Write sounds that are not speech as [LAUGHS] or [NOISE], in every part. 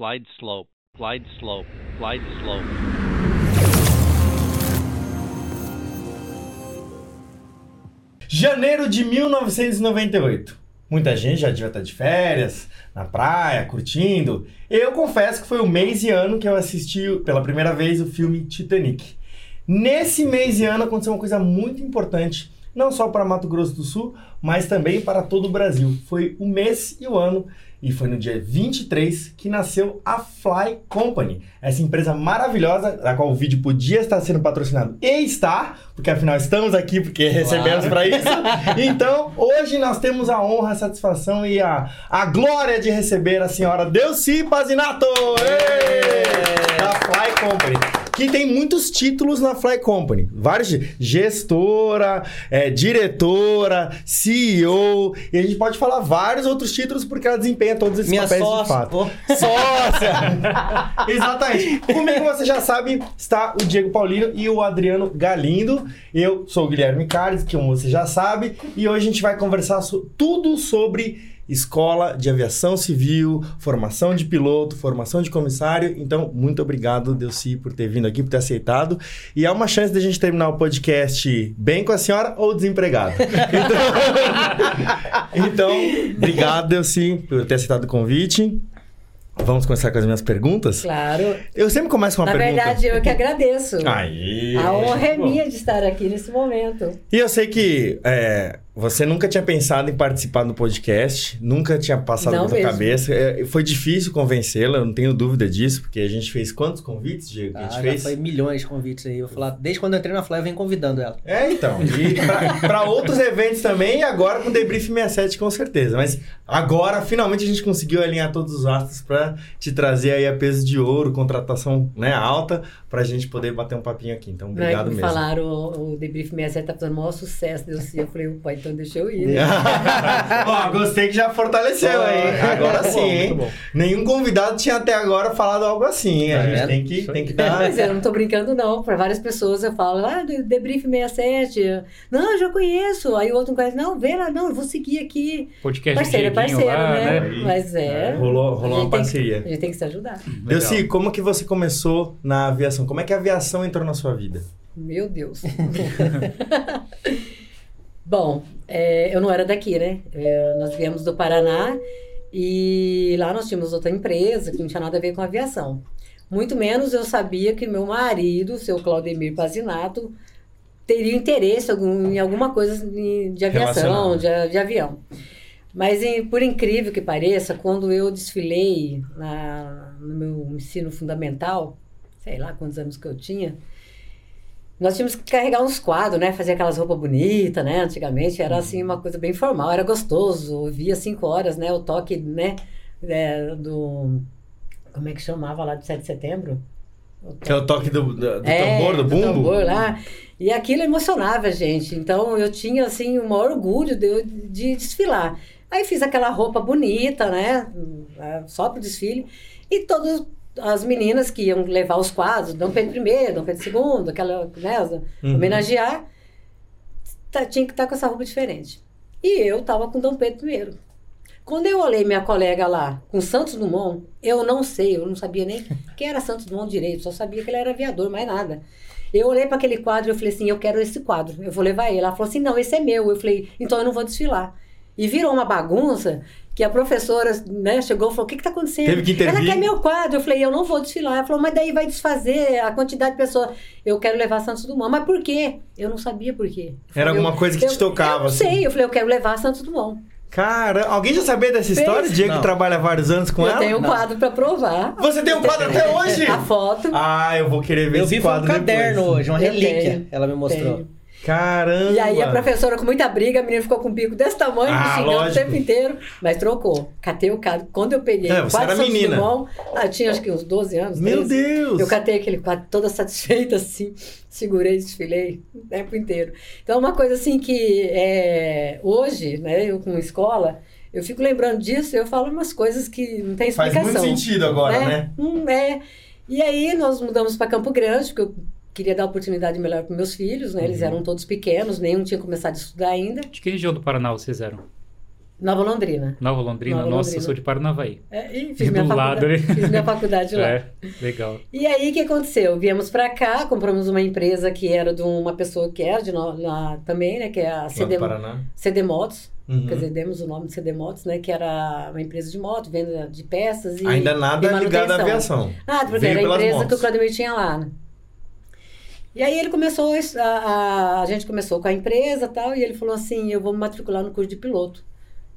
glide slope, glide slope, glide slope. Janeiro de 1998. Muita gente já devia estar de férias, na praia, curtindo. Eu confesso que foi o mês e ano que eu assisti pela primeira vez o filme Titanic. Nesse mês e ano aconteceu uma coisa muito importante, não só para Mato Grosso do Sul, mas também para todo o Brasil. Foi o mês e o ano e foi no dia 23 que nasceu a Fly Company, essa empresa maravilhosa, da qual o vídeo podia estar sendo patrocinado e está, porque afinal estamos aqui porque recebemos para isso. Então, hoje nós temos a honra, a satisfação e a, a glória de receber a senhora Delci Pazinato! Da Fly Company que tem muitos títulos na Fly Company. Vários gestora, é, diretora, CEO. E a gente pode falar vários outros títulos porque ela desempenha todos esses Minha papéis sócia. de fato. Oh. Sócia! [LAUGHS] Exatamente. Comigo, você já sabe, está o Diego Paulino e o Adriano Galindo. Eu sou o Guilherme Carles, que você já sabe. E hoje a gente vai conversar so- tudo sobre escola de aviação civil, formação de piloto, formação de comissário. Então, muito obrigado, Delci, por ter vindo aqui, por ter aceitado. E há uma chance de a gente terminar o podcast bem com a senhora ou desempregado. [LAUGHS] Então, [LAUGHS] então obrigado, Delci, por ter aceitado o convite. Vamos começar com as minhas perguntas? Claro. Eu sempre começo com uma Na pergunta. verdade, eu que agradeço. Aí. A honra é minha de estar aqui nesse momento. E eu sei que é, você nunca tinha pensado em participar do podcast, nunca tinha passado Não na sua mesmo. cabeça. É, foi difícil convencê-la, eu não tenho dúvida disso, porque a gente fez quantos convites, Diego? que a Ah, gente já fez? foi milhões de convites aí. Eu vou falar, desde quando eu entrei na Fly, eu venho convidando ela. É, então. E para outros eventos também, e agora com o Debrief 67, com certeza. Mas agora, finalmente, a gente conseguiu alinhar todos os astros para te trazer aí a peso de ouro, contratação né, alta, pra gente poder bater um papinho aqui. Então, Não é obrigado que me mesmo. falaram, o, o Debrief 67 tá fazendo o maior sucesso. Eu, eu falei, então deixa eu ir. né? [LAUGHS] Ó, gostei que já fortaleceu aí. Agora Muito sim, hein? muito bom. Nenhum convidado tinha até agora falado algo assim, hein? A Tá gente tem que, tem que dar. Mas eu não tô brincando, não. Para várias pessoas eu falo, ah, do Debrief 67. Não, eu já conheço. Aí o outro não conhece. Não, vê lá, não, eu vou seguir aqui. Podcast Parceiro é parceiro, lá, né? né? Mas é. Rolou, rolou uma tem que- parceria. A gente tem que se ajudar. Delci, como que você começou na aviação? Como é que a aviação entrou na sua vida? Meu Deus. [LAUGHS] Bom, é, eu não era daqui, né? É, nós viemos do Paraná e lá nós tínhamos outra empresa que não tinha nada a ver com aviação. Muito menos eu sabia que meu marido, seu Claudemir Pazinato, teria interesse algum- em alguma coisa de de aviação, de, de avião. Mas, em- por incrível que pareça, quando eu desfilei na- no meu ensino fundamental, sei lá quantos anos que eu tinha, nós tínhamos que carregar uns quadros, né? Fazer aquelas roupas bonitas, né? Antigamente era assim uma coisa bem formal, era gostoso. Ouvia cinco horas, né? O toque, né? é, do como é que chamava lá de 7 de setembro? O Que é o toque do, do, do é, tambor, do bumbo? tambor lá. E aquilo emocionava a gente. Então eu tinha assim o maior orgulho de, de desfilar. Aí fiz aquela roupa bonita, né? Só pro desfile. E todas as meninas que iam levar os quadros, Dom Pedro I, Dom Pedro II, aquela, né? Uhum. Homenagear, tá- tinha que estar com essa roupa diferente. E eu tava com Dom Pedro I. Quando eu olhei minha colega lá com Santos Dumont, eu não sei, eu não sabia nem [LAUGHS] quem era Santos Dumont direito, só sabia que ele era aviador, mais nada. Eu olhei para aquele quadro e eu falei assim, eu quero esse quadro, eu vou levar ele. Ela falou assim, não, esse é meu. Eu falei, então eu não vou desfilar. E virou uma bagunça que a professora né, chegou e falou, o que está acontecendo? Teve que intervir. Ela quer meu quadro. Eu falei, eu não vou desfilar. Ela falou, mas daí vai desfazer a quantidade de pessoas. Eu quero levar Santos Dumont. Mas por quê? Eu não sabia por quê. Eu Era falei, alguma eu- coisa que te eu- tocava, Eu não assim. sei. Eu falei, eu quero levar Santos Dumont. Cara, alguém já sabia dessa história? Fez? Diego que Não. trabalha vários anos com eu ela? tenho um Não. quadro para provar. Você tem um quadro até [LAUGHS] hoje? A foto. Ah, eu vou querer ver Eu esse vi foi um quadro caderno depois. hoje, uma Eu relíquia. tenho, Ela me mostrou. tenho. Caramba! E aí a professora, com muita briga, a menina ficou com um bico desse tamanho, Ah, me xingando o lógico. tempo inteiro, mas trocou. Catei o quadro. Quando eu peguei É, o você quadro era menina. Dumont, ah, eu tinha acho que uns 12 anos. Meu 13. Deus! Eu catei aquele quadro toda satisfeita, assim, segurei, desfilei o tempo inteiro. Então, uma coisa assim que é, hoje, né, eu com escola, eu fico lembrando disso, eu falo umas coisas que não tem Faz explicação. muito sentido agora, né? Hum, é. E aí nós mudamos para Campo Grande, porque eu queria dar oportunidade melhor para meus filhos, né? Uhum. Eles eram todos pequenos, nenhum tinha começado a estudar ainda. De que região do Paraná vocês eram? Nova Londrina. Nova Londrina? Nova Nossa, Londrina. eu sou de Paranavaí. É, e fiz, Do minha lado faculdade, ali. fiz minha faculdade [LAUGHS] lá. É, legal. E aí, o que aconteceu? Viemos pra cá, compramos uma empresa que era de uma pessoa que era de no- lá também, né? Que é a CD. CD Motos. Uhum. Quer dizer, demos o nome de CD Motos, né? Que era uma empresa de moto, venda de peças e Ainda nada e ligado à aviação. Nada, porque Veio era a empresa que motos. o Claudemir tinha lá, né? E aí ele começou, a, a, a gente começou com a empresa e tal, e ele falou assim, eu vou me matricular no curso de piloto.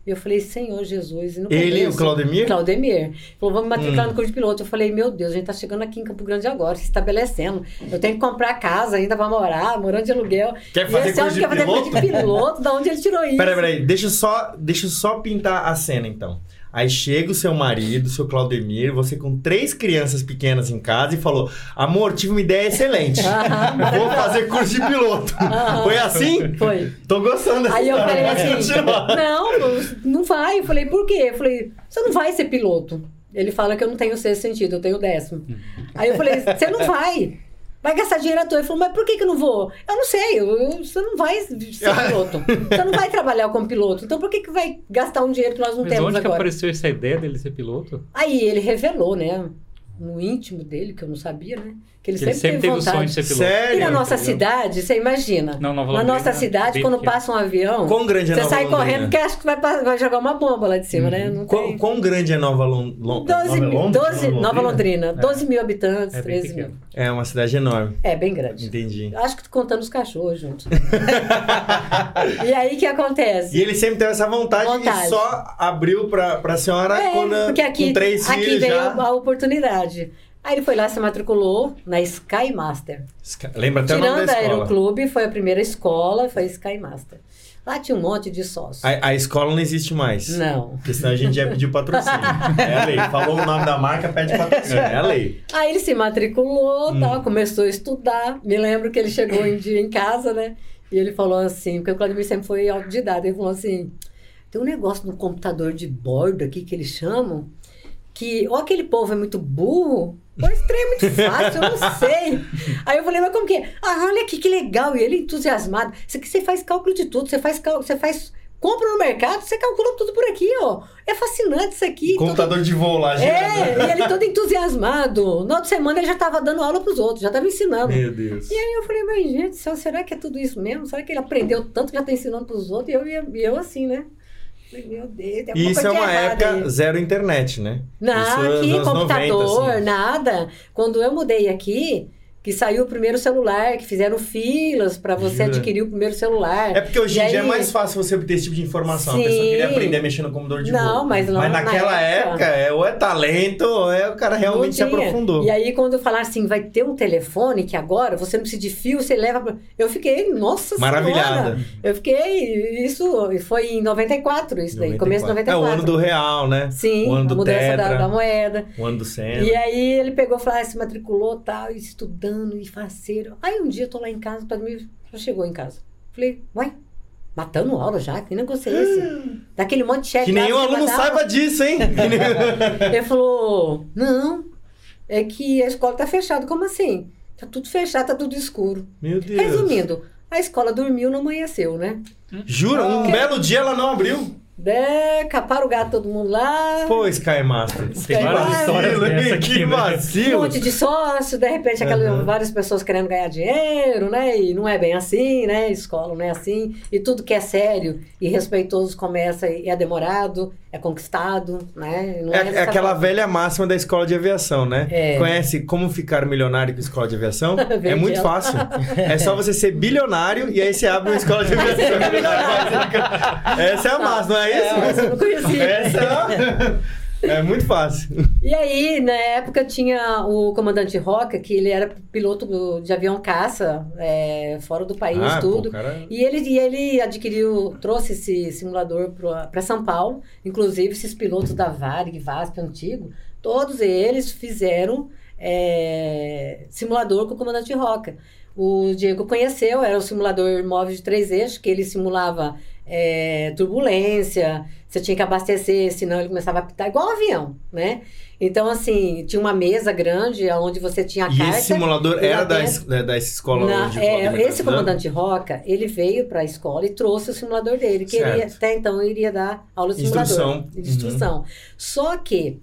E eu falei, Senhor Jesus, e Ele, o Claudemir? Claudemir. Falou, vamos matricular Hum. no curso de piloto. Eu falei, meu Deus, a gente tá chegando aqui em Campo Grande agora, se estabelecendo. Eu tenho que comprar casa ainda pra morar, morando de aluguel. Quer E fazer esse homem curso de quer fazer curso de piloto? Da onde ele tirou isso? Peraí, peraí, deixa só, deixa eu só pintar a cena então. Aí chega o seu marido, o seu Claudemir, você com três crianças pequenas em casa e falou: Amor, tive uma ideia excelente. [LAUGHS] Vou fazer curso de piloto. Foi assim? Foi. Tô gostando dessa Aí eu falei assim, não, não vai. Eu falei, por quê? Eu falei, você não vai ser piloto. Ele fala que eu não tenho sexto sentido, eu tenho décimo. Aí eu falei, você não vai. Vai gastar dinheiro à toa. Ele falou, mas por que, que eu não vou? Eu não sei, eu- eu- você não vai ser [LAUGHS] piloto. Você não vai trabalhar como piloto. Então por que, que vai gastar um dinheiro que nós não Mas temos onde que agora? apareceu essa ideia dele ser piloto? Aí ele revelou, né? No íntimo dele, que eu não sabia, né? Que ele Que ele sempre, sempre teve o vontade. sonho de ser piloto. Sério? E na nossa Entendeu? cidade, você imagina. Não, Nova na Londrina, nossa cidade, quando pequeno. passa um avião, Quão grande é você Nova sai Londrina? correndo porque acha que vai, vai jogar uma bomba lá de cima, né? Não Quão, tem... quão grande é Nova Lon- Lon- 12 Nova mil, Londres? 12, Nova Londrina, É. 12 mil habitantes, É bem 13 mil. É uma cidade enorme. É, bem grande. Entendi. Acho que contando os cachorros juntos. [LAUGHS] e aí, o que acontece? E ele sempre teve essa vontade, Vontade. e só abriu pra, pra senhora É, quando, porque aqui, com três aqui filhos veio já. a oportunidade. Aí ele foi lá, se matriculou na Sky Master. Lembra até o nome Tirando da escola. Aeroclube, foi a primeira escola, foi Sky Master. Lá tinha um monte de sócios. A, a escola não existe mais. Não. Porque senão a gente ia pedir patrocínio. [LAUGHS] é a lei. Falou o nome da marca, pede patrocínio. É a lei. Aí ele se matriculou, Hum. tal, começou a estudar. Me lembro que ele chegou um dia em casa, né? E ele falou assim, porque o Claudemir sempre foi autodidata, ele falou assim, tem um negócio no computador de bordo aqui que eles chamam, que ou aquele povo é muito burro, ou esse trem é muito fácil, eu não [LAUGHS] sei. Aí eu falei, mas como que é? Ah, olha aqui que legal. E ele entusiasmado. Isso aqui você faz cálculo de tudo, você faz cálculo, você faz compra no mercado, você calcula tudo por aqui, ó. É fascinante isso aqui. todo- Computador de voo lá, gente. é, e ele todo entusiasmado. Na outra semana ele já estava dando aula pros outros, já estava ensinando. Meu Deus. E aí eu falei, mas gente, será que é tudo isso mesmo? Será que ele aprendeu tanto que já está ensinando pros outros? E eu, e eu assim, né? Meu Deus, tem isso é uma época aí. zero internet, né? Não, Isso é aqui, computador, 90, assim. nada. Quando eu mudei aqui, que saiu o primeiro celular, que fizeram filas para você Jura? adquirir o primeiro celular. É porque hoje E em dia é aí- mais fácil você obter esse tipo de informação. A Sim. pessoa queria aprender a mexer no computador de Não, mas não- Mas na naquela época, época- é, ou é talento, ou é o cara realmente se aprofundou. E aí, quando falaram assim, vai ter um telefone que agora você não precisa de fio, você leva. Pra... Eu fiquei, nossa Maravilhada. Senhora! Eu fiquei. Isso foi em 94, isso daí, começo de 94. É o ano do real, né? Sim, o ano a do mudança da, da moeda. o ano do Senna. E aí ele pegou, falou, ah, se matriculou tal, e e faceiro. Aí um dia eu tô lá em casa, o mim já chegou em casa. Falei, uai, matando aula já? Que negócio é esse? [GASPS] Daquele monte de chefe. Que nenhum aluno mandava. saiba disso, hein? [LAUGHS] Ele falou, não, é que a escola tá fechada. Como assim? Tá tudo fechado, tá tudo escuro. Meu Deus. Resumindo, a escola dormiu, não amanheceu, né? Jura? Um Ah. belo dia ela não abriu? É, caparam o gato todo mundo lá. Pô, Sky Master. Tem várias histórias dessa aqui, Que né? Um vacilo. monte de sócio, de repente aquelas, Aham. várias pessoas querendo ganhar dinheiro, né? E não é bem assim, né? Escola não é assim. E tudo que é sério e respeitoso começa e é demorado, é conquistado, né? Não É, é dessa aquela velha máxima da escola de aviação, né? É. Conhece como ficar milionário com escola de aviação? [LAUGHS] é muito fácil. [LAUGHS] É só você ser bilionário e aí você abre uma escola de aviação. [LAUGHS] Essa é a máxima, não é É, isso? essa eu não conhecia. Essa é, a- é muito fácil. E aí, na época, tinha o comandante Roca, que ele era piloto de avião caça, é, fora do país, Ah, pô, tudo. cara- E ele, e ele adquiriu, trouxe esse simulador para São Paulo. Inclusive, esses pilotos da Varig, VASP antigo, todos eles fizeram é, simulador com o comandante Roca. O Diego conheceu, era o simulador móvel de três eixos, que ele simulava é, turbulência, você tinha que abastecer, senão ele começava a apitar igual um avião, né? Então, assim, tinha uma mesa grande onde você tinha a E carta. esse simulador e era da, es- da, dessa escola na- onde é, esse comandante Roca, ele veio para a escola e trouxe o simulador dele, que ele até então iria dar aula de Instrução. simulador. De instrução. Só que,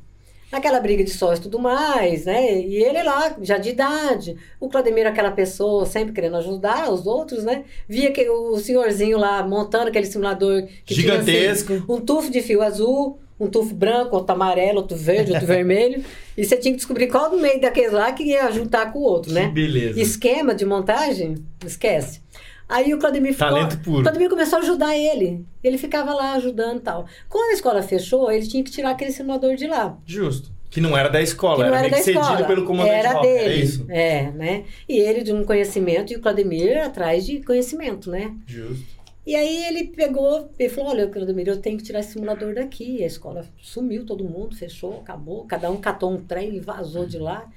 naquela briga de sócio e tudo mais, né? E ele lá, já de idade, o Claudemir, aquela pessoa, sempre querendo ajudar os outros, né? Via que o senhorzinho lá montando aquele simulador que tinha, assim, Gigantesco. um tufo de fio azul, um tufo branco, outro amarelo, outro verde, outro [LAUGHS] vermelho. E você tinha que descobrir qual do meio daqueles lá que ia juntar com o outro, né? Que beleza. Esquema de montagem, esquece. Aí o Claudemir ficou. Talento puro. O Claudemir começou a ajudar ele. Ele ficava lá ajudando e tal. Quando a escola fechou, ele tinha que tirar aquele simulador de lá. Justo. Que não era da escola, Que não era, era meio cedido escola. pelo comandante era Roca, dele. é isso? É, né? E ele de um conhecimento e o Claudemir atrás de conhecimento, né? Justo. E aí ele pegou e falou: Olha, Claudemir, eu tenho que tirar esse simulador daqui. A escola sumiu, todo mundo, fechou, acabou. Cada um catou um trem e vazou de lá.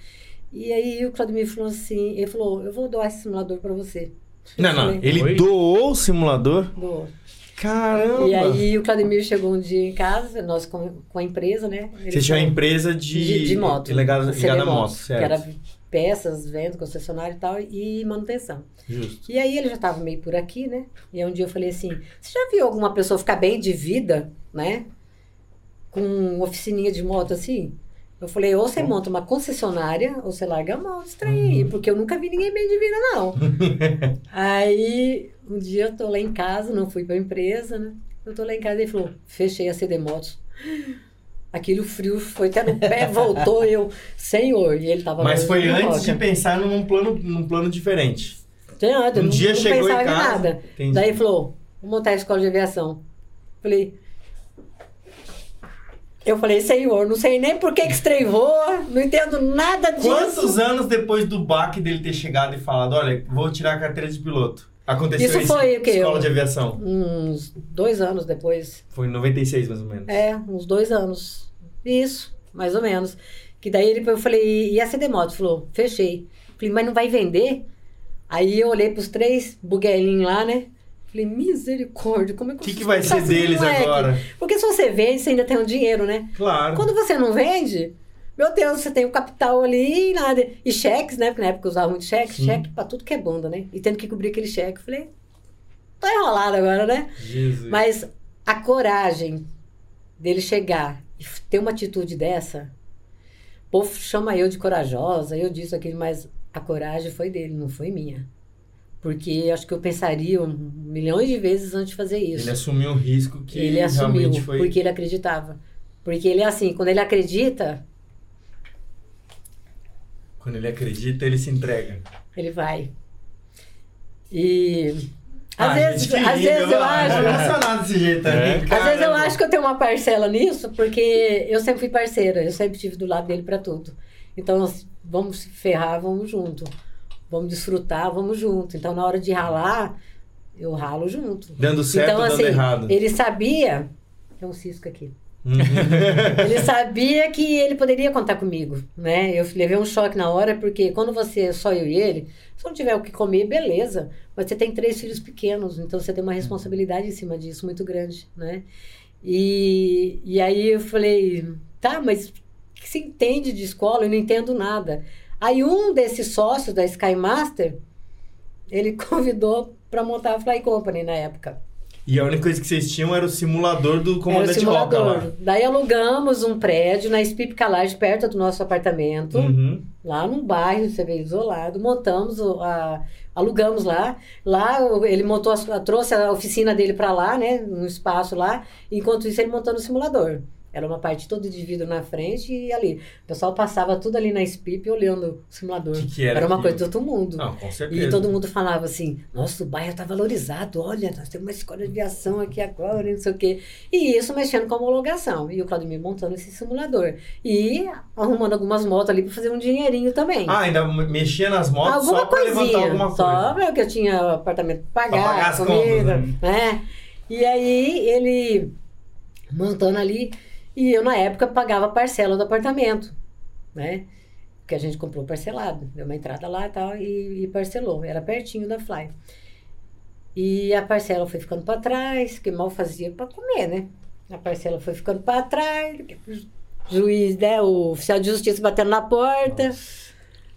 E aí o Claudemir falou assim: Ele falou, eu vou doar esse simulador para você. Não, não. Falei, Ele Oi? doou o simulador? "Dou." Caramba! E aí o Claudemir chegou um dia em casa, nós com, com a empresa, né? Ele Você tinha uma empresa de... de, de moto. Ligada, ligada a moto, Motos, certo. Que era peças, venda, concessionário e tal, e manutenção. Justo. E aí ele já estava meio por aqui, né? E aí um dia eu falei assim: você já viu alguma pessoa ficar bem de vida, né? Com oficininha de moto assim? Eu falei, ou você monta uma concessionária, ou você larga a mão desse trem Uhum. aí, porque eu nunca vi ninguém bem de vida, não. [LAUGHS] aí, um dia eu tô lá em casa, não fui pra empresa, né? Eu tô lá em casa e ele falou, fechei a CD Motos. Aquilo frio foi até no pé, [LAUGHS] voltou, eu, senhor, e ele tava Mas foi antes de pensar num plano, num plano diferente. Tinha nada, Um não, dia não chegou em casa, nada. entendi. Daí ele falou, vou montar a escola de aviação. Falei, eu falei, senhor, não sei nem por que que esse voa, não entendo nada disso. Quantos anos depois do baque dele ter chegado e falado, olha, vou tirar a carteira de piloto? Aconteceu Isso isso foi o quê? escola Eu- de aviação. Uns dois anos depois. Foi em 96, mais ou menos. É, uns dois anos. Isso, mais ou menos. Que daí ele, eu falei, e a CD Moto? Falou, fechei. Falei, mas não vai vender? Aí eu olhei pros três buguelinhos lá, né? Falei, misericórdia, como é que O que, que vai ser deles moleque? agora? Porque se você vende, você ainda tem um dinheiro, né? Claro. Quando você não vende, meu Deus, você tem o capital ali e nada. E cheques, né? Porque na época eu usava muito cheque, Sim. cheque pra tudo que é bunda, né? E tendo que cobrir aquele cheque. eu Falei, tô enrolado agora, né? Jesus. Mas a coragem dele chegar e ter uma atitude dessa, o povo chama eu de corajosa, eu disse aquilo, mas a coragem foi dele, não foi minha. Porque acho que eu pensaria um, milhões de vezes antes de fazer isso. Ele assumiu um risco que Ele assumiu, realmente foi... porque ele acreditava. Porque ele é assim, quando ele acredita, Quando ele acredita, ele se entrega. ele vai. E às Ah, vezes, gente, às vezes eu acho. emocionado desse jeito. É. hein? Às vezes eu acho que eu tenho uma parcela nisso, porque eu sempre fui parceira, eu sempre estive do lado dele para tudo. Então, vamos se ferrar, vamos junto. Vamos desfrutar, vamos junto. Então, na hora de ralar, eu ralo junto. Dando certo então, ou dando assim, errado. ele sabia. Tem um cisco aqui. Uhum. [LAUGHS] Ele sabia que ele poderia contar comigo, né? Eu levei um choque na hora, porque quando você é só eu e ele, se não tiver o que comer, beleza. Mas você tem três filhos pequenos, então você tem uma responsabilidade em cima disso muito grande, né? E, e aí eu falei, tá, mas o que você entende de escola? Eu não entendo nada. Aí um desses sócios da Sky Master, ele [LAUGHS] convidou para montar a Fly Company na época. E a única coisa que vocês tinham era o simulador do Era o comandante Roca lá. simulador. Daí alugamos um prédio na Spip Calage, perto do nosso apartamento, Uhum. lá num bairro, você vê, isolado. Montamos, o- a, alugamos lá. Lá o- ele montou, a- trouxe a oficina dele para lá, né, um espaço lá. Enquanto isso, ele montou no simulador. Era uma parte toda de vidro na frente e ali. O pessoal passava tudo ali na Spip olhando o simulador. Que que era uma aquilo? coisa de outro mundo. Não, com certeza. E todo mundo falava assim, nossa, o bairro está valorizado, olha, nós temos uma escola de aviação aqui agora, não sei o quê. E isso mexendo com a homologação. E o Claudemir montando esse simulador. E arrumando algumas motos ali para fazer um dinheirinho também. Ah, ainda mexia nas motos alguma só pra levantar alguma Só coisa. porque eu tinha apartamento Pra pagar, pagar as comida, contas, né? E aí ele montando ali, e eu na época pagava a parcela do apartamento, né? Porque a gente comprou parcelado, deu uma entrada lá e tal, e, e parcelou. Era pertinho da Fly. E a parcela foi ficando para trás, que mal fazia para comer, né? A parcela foi ficando para trás, o juiz, né? O oficial de justiça batendo na porta,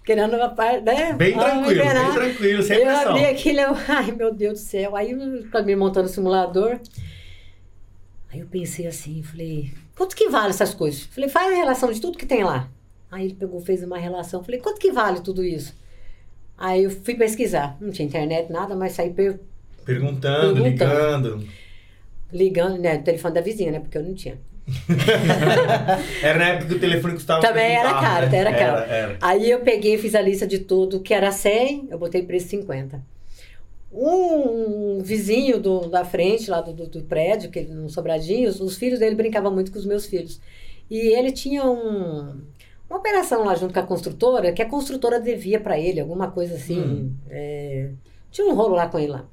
querendo uma parte, né? Bem Ah, tranquilo, bem tranquilo, sem Eu pressão. abri aquilo, eu, [LAUGHS] ai meu Deus do céu. Aí eu acabei montando o simulador. Aí eu pensei assim, falei, quanto que vale essas coisas? Falei, faz a relação de tudo que tem lá. Aí ele pegou, fez uma relação. Falei, quanto que vale tudo isso? Aí eu fui pesquisar. Não tinha internet, nada, mas saí per- Perguntando, Perguntando. ligando. ligando, né? No telefone da vizinha, né? Porque eu não tinha. [LAUGHS] Era na época que o telefone custava Também era caro, né? era caro. Era, era. Aí eu peguei e fiz a lista de tudo que era 100, eu botei preço 50. Um vizinho do, da frente, lá do, do, do prédio, que ele, no Sobradinho, os, os filhos dele brincavam muito com os meus filhos. E ele tinha um, uma operação lá junto com a construtora, que a construtora devia para ele, alguma coisa assim. Hum. é, tinha um rolo lá com ele lá.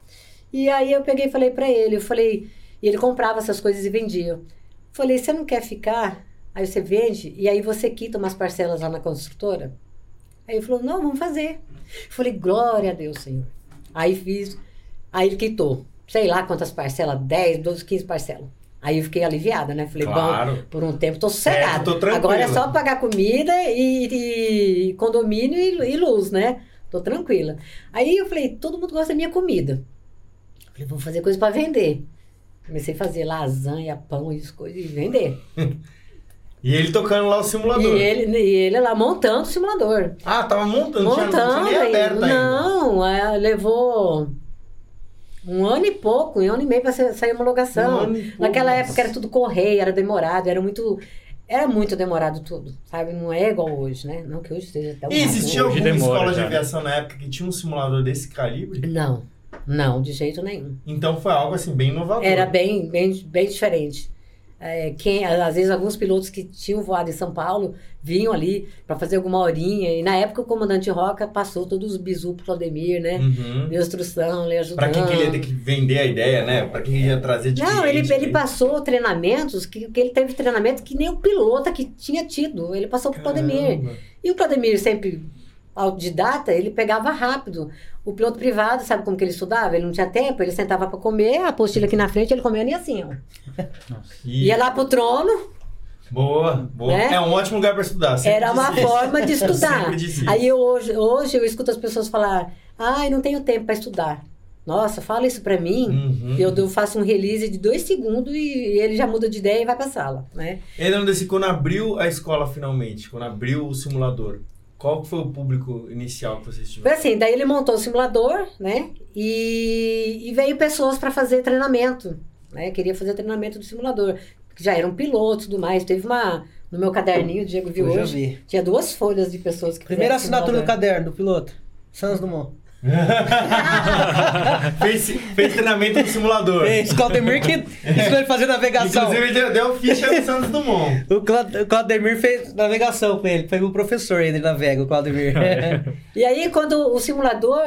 E aí eu peguei e falei para ele, eu falei, e ele comprava essas coisas e vendia. Falei, você não quer ficar? Aí você vende e aí você quita umas parcelas lá na construtora? Aí ele falou, não, vamos fazer. Falei, glória a Deus, Senhor. Aí fiz, aí ele quitou, sei lá quantas parcelas, 10, 12, 15 parcelas. Aí eu fiquei aliviada, né? Falei, Claro. bom, por um tempo tô sossegada. tô tranquila. Agora é só pagar comida e, e condomínio e, e luz, né? Tô tranquila. Aí eu falei, todo mundo gosta da minha comida. Falei, vamos fazer coisa para vender. Comecei a fazer lasanha, pão e as coisas e vender. [LAUGHS] E ele tocando lá o E simulador. ele, e ele lá montando o simulador. Ah, tava montando, tinha- Montando tinha aberto ainda. Não, é, levou um ano e pouco, um ano e meio para sair a homologação. Um ano e pouco, Naquela nossa. época era tudo correio, era demorado, era muito. Era muito demorado tudo, sabe? Não é igual hoje, né? Não que hoje esteja até um E existia Hoje alguma demora escola de aviação na época que tinha um simulador desse calibre? Não, não, de jeito nenhum. Então foi algo assim, bem inovador. Era bem, bem, bem diferente. É, quem, às vezes, alguns pilotos que tinham voado em São Paulo vinham ali para fazer alguma horinha. E na época o comandante Roca passou todos os bisu pro Claudemir, né? Uhum. Deu instrução, ele ajudando. Pra quem que ele ia ter que vender a ideia, né? Pra quem ia trazer de Não, ele, cliente, ele né? passou treinamentos que, que ele teve treinamento que nem o piloto que tinha tido. Ele passou pro Claudemir. Caramba. E o Claudemir sempre autodidata, ele pegava rápido. O piloto privado, sabe como que ele estudava? Ele não tinha tempo, ele sentava para comer, a apostila aqui na frente, ele comendo e assim, ó. E- Ia lá pro trono, Boa, boa. Né? É um ótimo lugar pra estudar. era uma isso. forma de [LAUGHS] estudar. Aí eu, hoje, hoje eu escuto as pessoas falar, ai, não tenho tempo para estudar. Nossa, fala isso para mim. Uhum. Eu, eu faço um release de dois segundos e ele já muda de ideia e vai pra sala, né? Ele não desse quando abriu a escola finalmente, quando abriu o simulador. Qual foi o público inicial que vocês Foi tiveram? assim, daí ele montou o simulador, né? E, e veio pessoas para fazer treinamento, né? Queria fazer treinamento do simulador, já eram pilotos e tudo mais. Teve uma no meu caderninho, o Diego viu Eu já hoje, vi. tinha duas folhas de pessoas que Primeira assinatura do caderno do piloto. Sans Dumont. [LAUGHS] fez, fez treinamento no simulador. Fez Claudemir que [LAUGHS] ensinou ele a fazer navegação. Inclusive, ele deu, deu ficha no Santos Dumont. O Cla- o Claudemir fez navegação com ele. Foi o professor ele navega, o Claudemir. [LAUGHS] E aí, quando o simulador,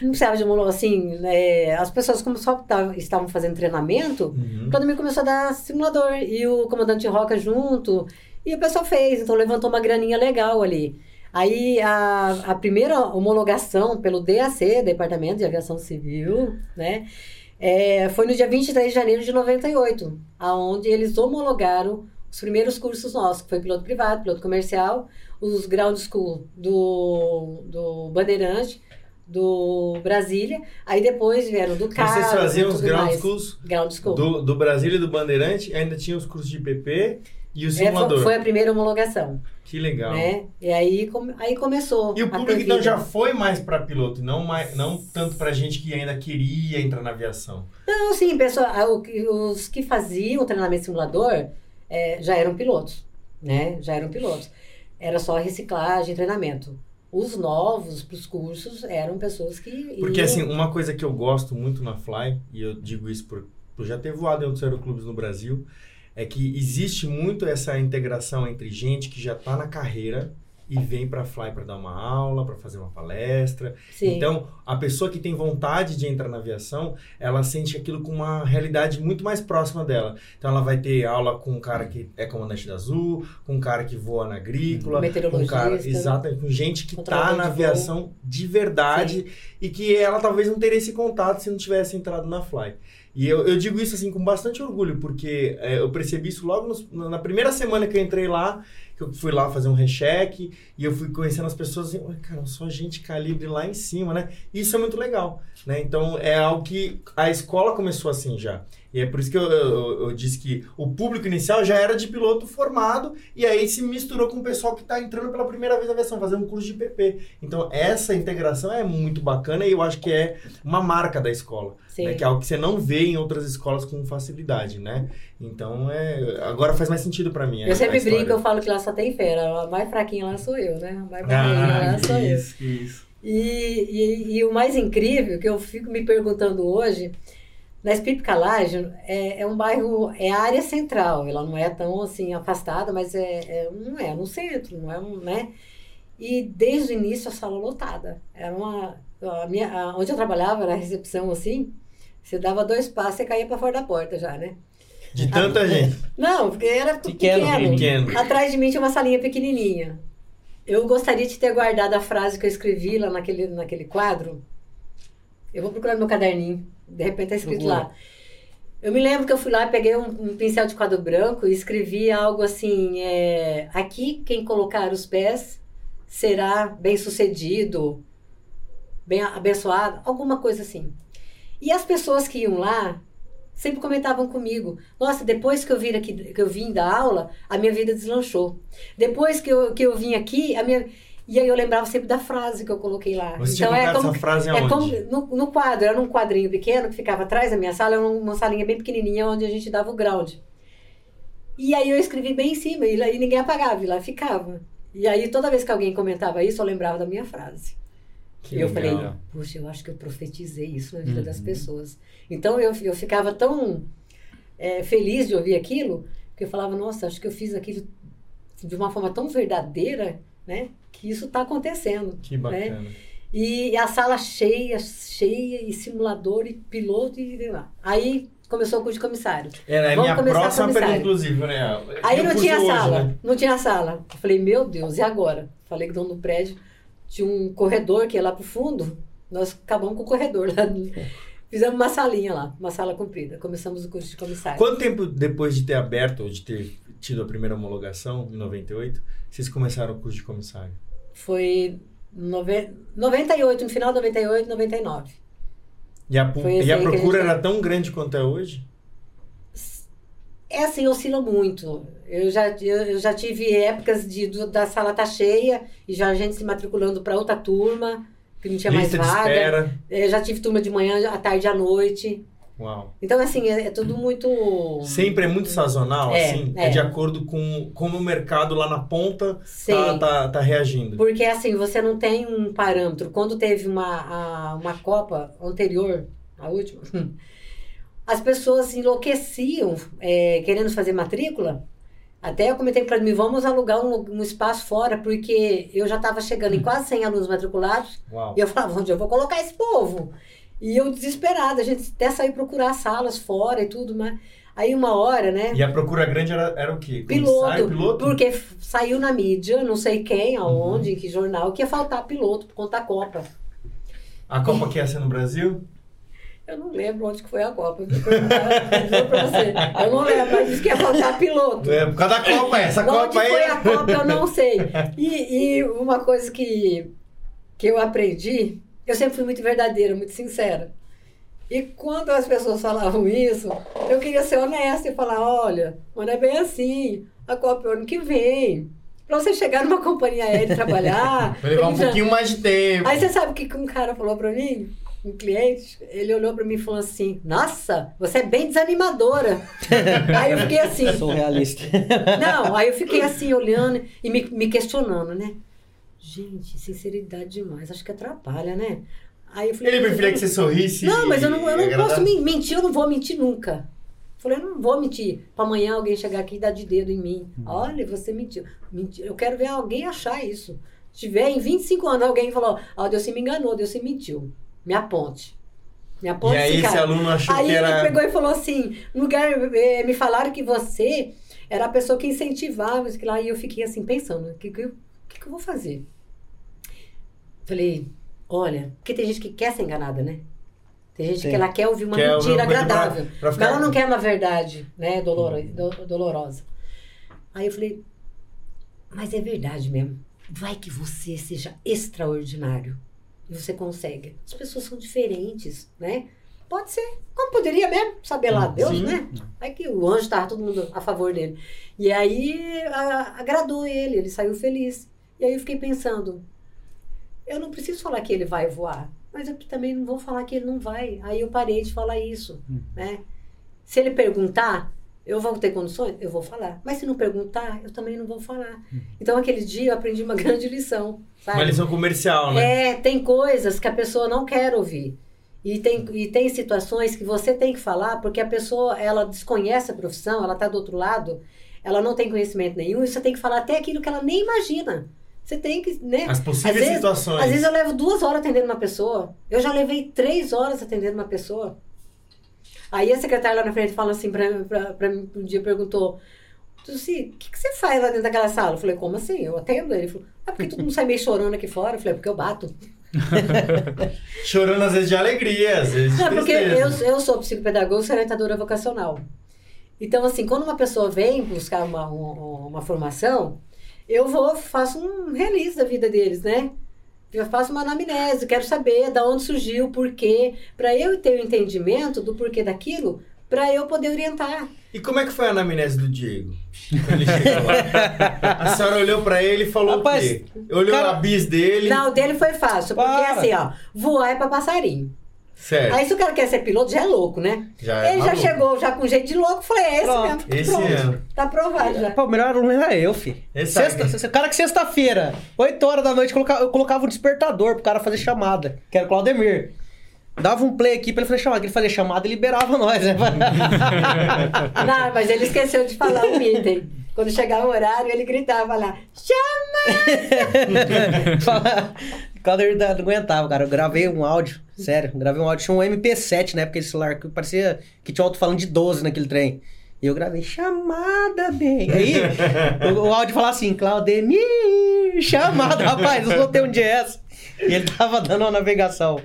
não precisava de assim, né, as pessoas como só tavam- estavam fazendo treinamento, Uhum. o Claudemir começou a dar simulador, e o comandante Roca junto, e o pessoal fez, então levantou uma graninha legal ali. Aí, a, a primeira homologação pelo DAC, Departamento de Aviação Civil, né, é, foi no dia 23 de janeiro de 98, aonde eles homologaram os primeiros cursos nossos, que foi piloto privado, piloto comercial, os ground school do, do Bandeirante, do Brasília, aí depois vieram do Carlos Vocês faziam os ground mais. schools Ground school. do, do Brasília e do Bandeirante, ainda tinha os cursos de PP e o É, simulador. foi, foi a primeira homologação, Que legal. né? E aí, come- aí começou. E o público então já foi mais pra piloto, não, mais, não tanto pra gente que ainda queria entrar na aviação. Não, sim, pessoal, os que faziam o treinamento simulador eh, já eram pilotos, né? Já eram pilotos. Era só reciclagem, treinamento. Os novos para os cursos eram pessoas que. Porque iam- assim, uma coisa que eu gosto muito na Fly, e eu digo isso por, por já ter voado em outros aeroclubes no Brasil, é que existe muito essa integração entre gente que já está na carreira e vem pra Fly pra dar uma aula, pra fazer uma palestra. Sim. Então, a pessoa que tem vontade de entrar na aviação, ela sente aquilo com uma realidade muito mais próxima dela. Então, ela vai ter aula com um cara que é comandante da Azul, com um cara que voa na agrícola, com um cara, exato, com gente que tá Controlador na aviação de verdade e que ela talvez não teria esse contato se não tivesse entrado na Fly. E eu, eu digo isso assim com bastante orgulho, porque é, eu percebi isso logo nos- na primeira semana que eu entrei lá, que eu fui lá fazer um recheque e eu fui conhecendo as pessoas assim, "Ué, cara, só gente calibre lá em cima, né? Isso é muito legal, né? Então é algo que a escola começou assim já. E é por isso que eu, eu, eu disse que o público inicial já era de piloto formado e aí se misturou com o pessoal que está entrando pela primeira vez na aviação, fazendo um curso de PP. Então essa integração é muito bacana e eu acho que é uma marca da escola né, que é algo que você não vê em outras escolas com facilidade, né? Então, é, agora faz mais sentido pra mim. a- Eu sempre brinco, eu falo que lá só tem fera. A mais fraquinha lá sou eu, né? A mais barriguinha Ah, lá sou eu. isso, isso. E, e, e o mais incrível que eu fico me perguntando hoje, na Espírito Calagem é, é um bairro, é a área central, ela não é tão assim afastada, mas é, é- não é no centro, não é um, né? E desde o início a sala lotada. Era uma, a minha, a- onde eu trabalhava era a recepção assim, você dava dois passos e caía para fora da porta já, né? De tanta gente. Não, porque era tudo Pequeno, pequeno. Pequeno. Atrás de mim tinha uma salinha pequenininha. Eu gostaria de ter guardado a frase que eu escrevi lá naquele, naquele quadro. Eu vou procurar no meu caderninho. De repente tá escrito Procura. lá. Eu me lembro que eu fui lá, peguei um, um pincel de quadro branco e escrevi algo assim: é, aqui quem colocar os pés será bem sucedido, bem abençoado, alguma coisa assim. E as pessoas que iam lá sempre comentavam comigo: Nossa, depois que eu vim aqui, que eu vim da aula, a minha vida deslanchou. Depois que eu, que eu vim aqui, a minha. E aí eu lembrava sempre da frase que eu coloquei lá. Você tinha então é como essa frase é aonde? como no, no quadro, era num quadrinho pequeno que ficava atrás da minha sala, era uma salinha bem pequenininha onde a gente dava o ground. E aí eu escrevi bem em cima e, lá- e ninguém apagava, e lá ficava. E aí toda vez que alguém comentava isso, eu lembrava da minha frase. Que e eu legal. falei, puxa, eu acho que eu profetizei isso na vida das Uhum. pessoas. Então eu, eu ficava tão é, feliz de ouvir aquilo, que eu falava, nossa, acho que eu fiz aquilo de uma forma tão verdadeira, né? Que isso está acontecendo. Que bacana. E a sala cheia, cheia, e simulador, e piloto, e sei lá. Aí começou o curso de comissário. Era a Vamos minha começar próxima pergunta, inclusive, né? Aí não tinha hoje, sala, né? não tinha sala. Eu falei, meu Deus, e agora? Falei que dono do prédio tinha um corredor que ia lá pro fundo. Nós acabamos com o corredor lá. Fizemos uma salinha lá, uma sala comprida. Começamos o curso de comissário. Quanto tempo depois de ter aberto, ou de ter tido a primeira homologação, em 98, vocês começaram o curso de comissário? Foi nove... 98, no final de 98, 99. E a, e a aí que a procura gente- era tão grande quanto é hoje? É assim, oscila muito. Eu já, eu, eu já tive épocas de, do- da sala tá cheia e já a gente se matriculando para outra turma, que não tinha Lista mais de vaga. espera. Eu já tive turma de manhã, à tarde à noite. Uau. Então, assim, é, é tudo muito. Sempre é muito sazonal, É, assim? É. é. de acordo com como o mercado lá na ponta tá, tá, tá reagindo. Porque, assim, você não tem um parâmetro. Quando teve uma, a- uma Copa anterior, a última, [LAUGHS] as pessoas enlouqueciam é, querendo fazer matrícula. Até eu comentei para mim, vamos alugar um, um espaço fora, porque eu já estava chegando em quase 100 alunos matriculados. Uau. E eu falava, onde eu vou colocar esse povo? E eu desesperada, a gente até saiu procurar salas fora e tudo, mas aí uma hora, né? E a procura grande era, era o quê? Piloto, Comissário, piloto? porque saiu na mídia, não sei quem, aonde, em que jornal, que ia faltar piloto por conta da Copa. A Copa que ia ser no Brasil? Eu não lembro onde que foi a Copa. eu você. Eu não lembro, mas disse que ia faltar piloto. É, por causa da Copa, essa onde Copa aí. foi a Copa, eu não sei. E, e uma coisa que, que eu aprendi, eu sempre fui muito verdadeira, muito sincera. E quando as pessoas falavam isso, eu queria ser honesta e falar, olha, mas não é bem assim. A Copa é o ano que vem. Pra você chegar numa companhia aérea e trabalhar. [LAUGHS] Vai levar um já- pouquinho mais de tempo. Aí você sabe o que um cara falou pra mim? Um cliente, ele olhou pra mim e falou assim: Nossa, você é bem desanimadora. [LAUGHS] aí eu fiquei assim, Sou realista. não, aí eu fiquei assim olhando e me, me questionando, né? Gente, sinceridade demais, acho que atrapalha, né? Aí eu falei, Ele preferia que você sorrisse. Não, mas eu não, eu não agradar- posso men- mentir, eu não vou mentir nunca. Falei, eu não vou mentir. Pra amanhã alguém chegar aqui e dar de dedo em mim. Olha, você mentiu. mentiu. Eu quero ver alguém achar isso. Se tiver em 25 anos alguém falou, ó, Deus se me enganou, Deus se mentiu. Me aponte. Me aponte E aí esse esse cara. aluno achou Aí que ele era. pegou e falou assim: lugar, eh, me falaram que você era a pessoa que incentivava isso lá. E eu fiquei assim, pensando: o que, que, que, que eu vou fazer? Falei: olha, porque tem gente que quer ser enganada, né? Tem gente Sim. que ela quer ouvir uma Quer ouvir mentira pra- agradável. pra ficar- Mas ela não quer uma verdade, né? Doloro, do- dolorosa. Aí eu falei: mas é verdade mesmo. Vai que você seja extraordinário. E você consegue. As pessoas são diferentes, né? Pode ser. Como poderia mesmo? Saber lá Deus, Sim. né? Aí que o anjo estava todo mundo a favor dele. E aí a- agradou ele, ele saiu feliz. E aí eu fiquei pensando, eu não preciso falar que ele vai voar, mas eu também não vou falar que ele não vai. Aí eu parei de falar isso, né? Se ele perguntar, eu vou ter condições? Eu vou falar. Mas se não perguntar, eu também não vou falar. Então aquele dia eu aprendi uma [LAUGHS] grande lição, sabe? Uma lição comercial, né? É, tem coisas que a pessoa não quer ouvir. E tem, e tem situações que você tem que falar porque a pessoa, ela desconhece a profissão, ela está do outro lado, ela não tem conhecimento nenhum, e você tem que falar até aquilo que ela nem imagina. Você tem que, né? As possíveis Às vezes- situações. Às vezes eu levo duas horas atendendo uma pessoa. Eu já levei três horas atendendo uma pessoa. Aí a secretária lá na frente fala assim pra, pra, pra mim, um dia perguntou, Tuci, o que, que você faz lá dentro daquela sala? Eu falei, como assim? Eu atendo ele. Falou, ah, porque todo mundo sai meio chorando aqui fora. Eu falei, "É porque eu bato. [LAUGHS] Chorando às vezes de alegria, às vezes de Não, porque eu, eu sou psicopedagoga, sou orientadora vocacional. Então, assim, quando uma pessoa vem buscar uma, uma, uma formação, eu vou, faço um release da vida deles, né? Eu faço uma anamnese, quero saber da onde surgiu, por quê, para eu ter o entendimento do porquê daquilo, para eu poder orientar. E como é que foi a anamnese do Diego? Quando ele chegou lá. A senhora olhou pra ele e falou Rapaz, o quê? Olhou cara- a bis dele. Não, o dele foi fácil, porque Para. assim, ó, voar é para passarinho. Certo. Aí se o cara quer ser piloto, já é louco, né? Já é Ele já chegou já com jeito de louco, falei, é esse Pronto. mesmo. Esse Pronto. mesmo. Tá aprovado já. Pô, o melhor aluno era eu, fi. Esse Sexta, se- cara que sexta-feira, 8 horas da noite, eu colocava, eu colocava um despertador pro cara fazer chamada, que era o Claudemir. Dava um play aqui pra ele fazer chamada. Ele fazia chamada e liberava nós, né? [LAUGHS] Não, mas ele esqueceu de falar o item. Quando chegava o horário, ele gritava lá, chama! [LAUGHS] Claudemir não aguentava, cara. Eu gravei um áudio, sério, gravei um áudio, tinha um MP7 na época, esse celular, que parecia que tinha um alto-falando de 12 naquele trem. E eu gravei, chamada, bem. Aí, o, o áudio falava assim, Claudemir, chamada, rapaz, eu soltei um jazz. E ele tava dando uma navegação.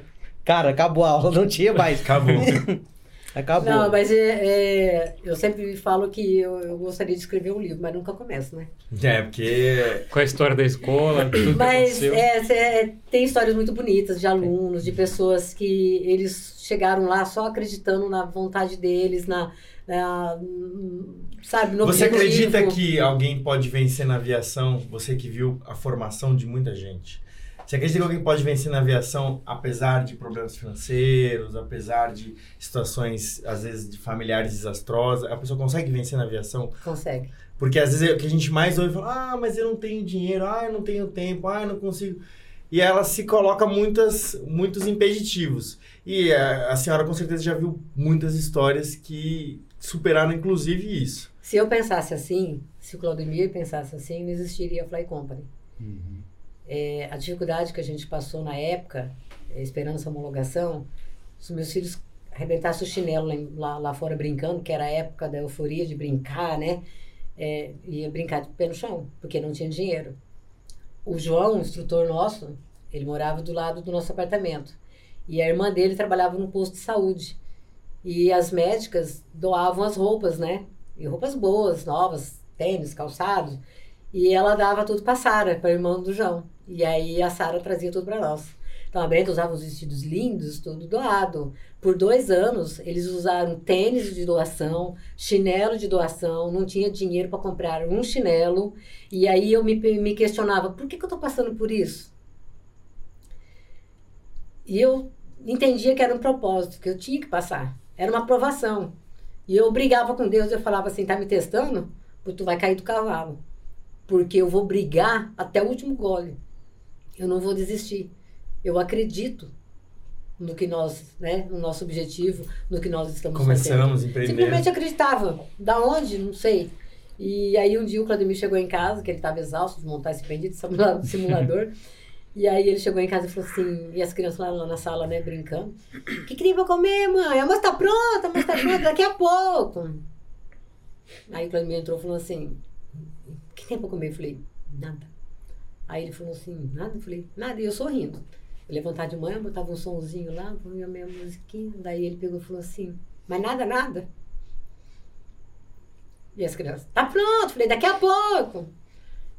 Cara, acabou a aula, não tinha mais. Acabou. [LAUGHS] Acabou. Não, mas é, é, eu sempre falo que eu, eu gostaria de escrever um livro, mas nunca começo, né? É, porque. Com a história da escola, tudo Mas é, é, tem histórias muito bonitas de alunos, de pessoas que eles chegaram lá só acreditando na vontade deles, na, na- sabe, no Você acredita que alguém pode vencer na aviação? Você que viu a formação de muita gente. Você acredita que alguém pode vencer na aviação apesar de problemas financeiros, apesar de situações, às vezes, de familiares desastrosas? A pessoa consegue vencer na aviação? Consegue. Porque às vezes é o que a gente mais ouve fala, ah, mas eu não tenho dinheiro, ah, eu não tenho tempo, ah, eu não consigo. E ela se coloca muitas, muitos impeditivos. E eh, a senhora com certeza já viu muitas histórias que superaram inclusive isso. Se eu pensasse assim, se o Claudemir pensasse assim, não existiria a Fly Company. É, a dificuldade que a gente passou na época, é, esperando essa homologação, se meus filhos arrebentassem o chinelo lá, lá, fora brincando, que era a época da euforia de brincar, né? É, ia brincar de pé no chão, porque não tinha dinheiro. O João, o instrutor nosso, ele morava do lado do nosso apartamento. E a irmã dele trabalhava no posto de saúde. E as médicas doavam as roupas, né? E roupas boas, novas, tênis, calçados. E ela dava tudo pra Sara, pra irmã do João. E aí a Sara trazia tudo pra nós. Então a Brenda usava os vestidos lindos, tudo doado. Por dois anos, eles usaram tênis de doação, chinelo de doação, não tinha dinheiro para comprar um chinelo. E aí eu me, me questionava, por que, que eu tô passando por isso? E eu entendia que era um propósito, que eu tinha que passar. Era uma aprovação. E eu brigava com Deus, eu falava assim, tá me testando? Porque tu vai cair do cavalo. Porque eu vou brigar até o último gole. Eu não vou desistir. Eu acredito no que nós, né, no nosso objetivo, no que nós estamos Começamos, fazendo. empreendemos. Simplesmente acreditava. Da onde? Não sei. E aí um dia o Claudemir chegou em casa, que ele estava exausto de montar esse bendito simula- [LAUGHS] simulador. e aí ele chegou em casa e falou assim, e as crianças lá, lá na sala, né, brincando. O que, que tem pra comer, mãe? A moça tá pronta, a moça tá pronta, daqui a pouco. Aí o Claudemir entrou e falou assim, o que tem pra comer? Eu falei, nada. Aí ele falou assim, nada? Eu falei, nada. E eu sorrindo. Eu levantava de manhã, botava um sonzinho lá, punha a minha musiquinha. Daí ele pegou e falou assim, mas nada, nada. E as crianças, tá pronto. Falei, daqui a pouco.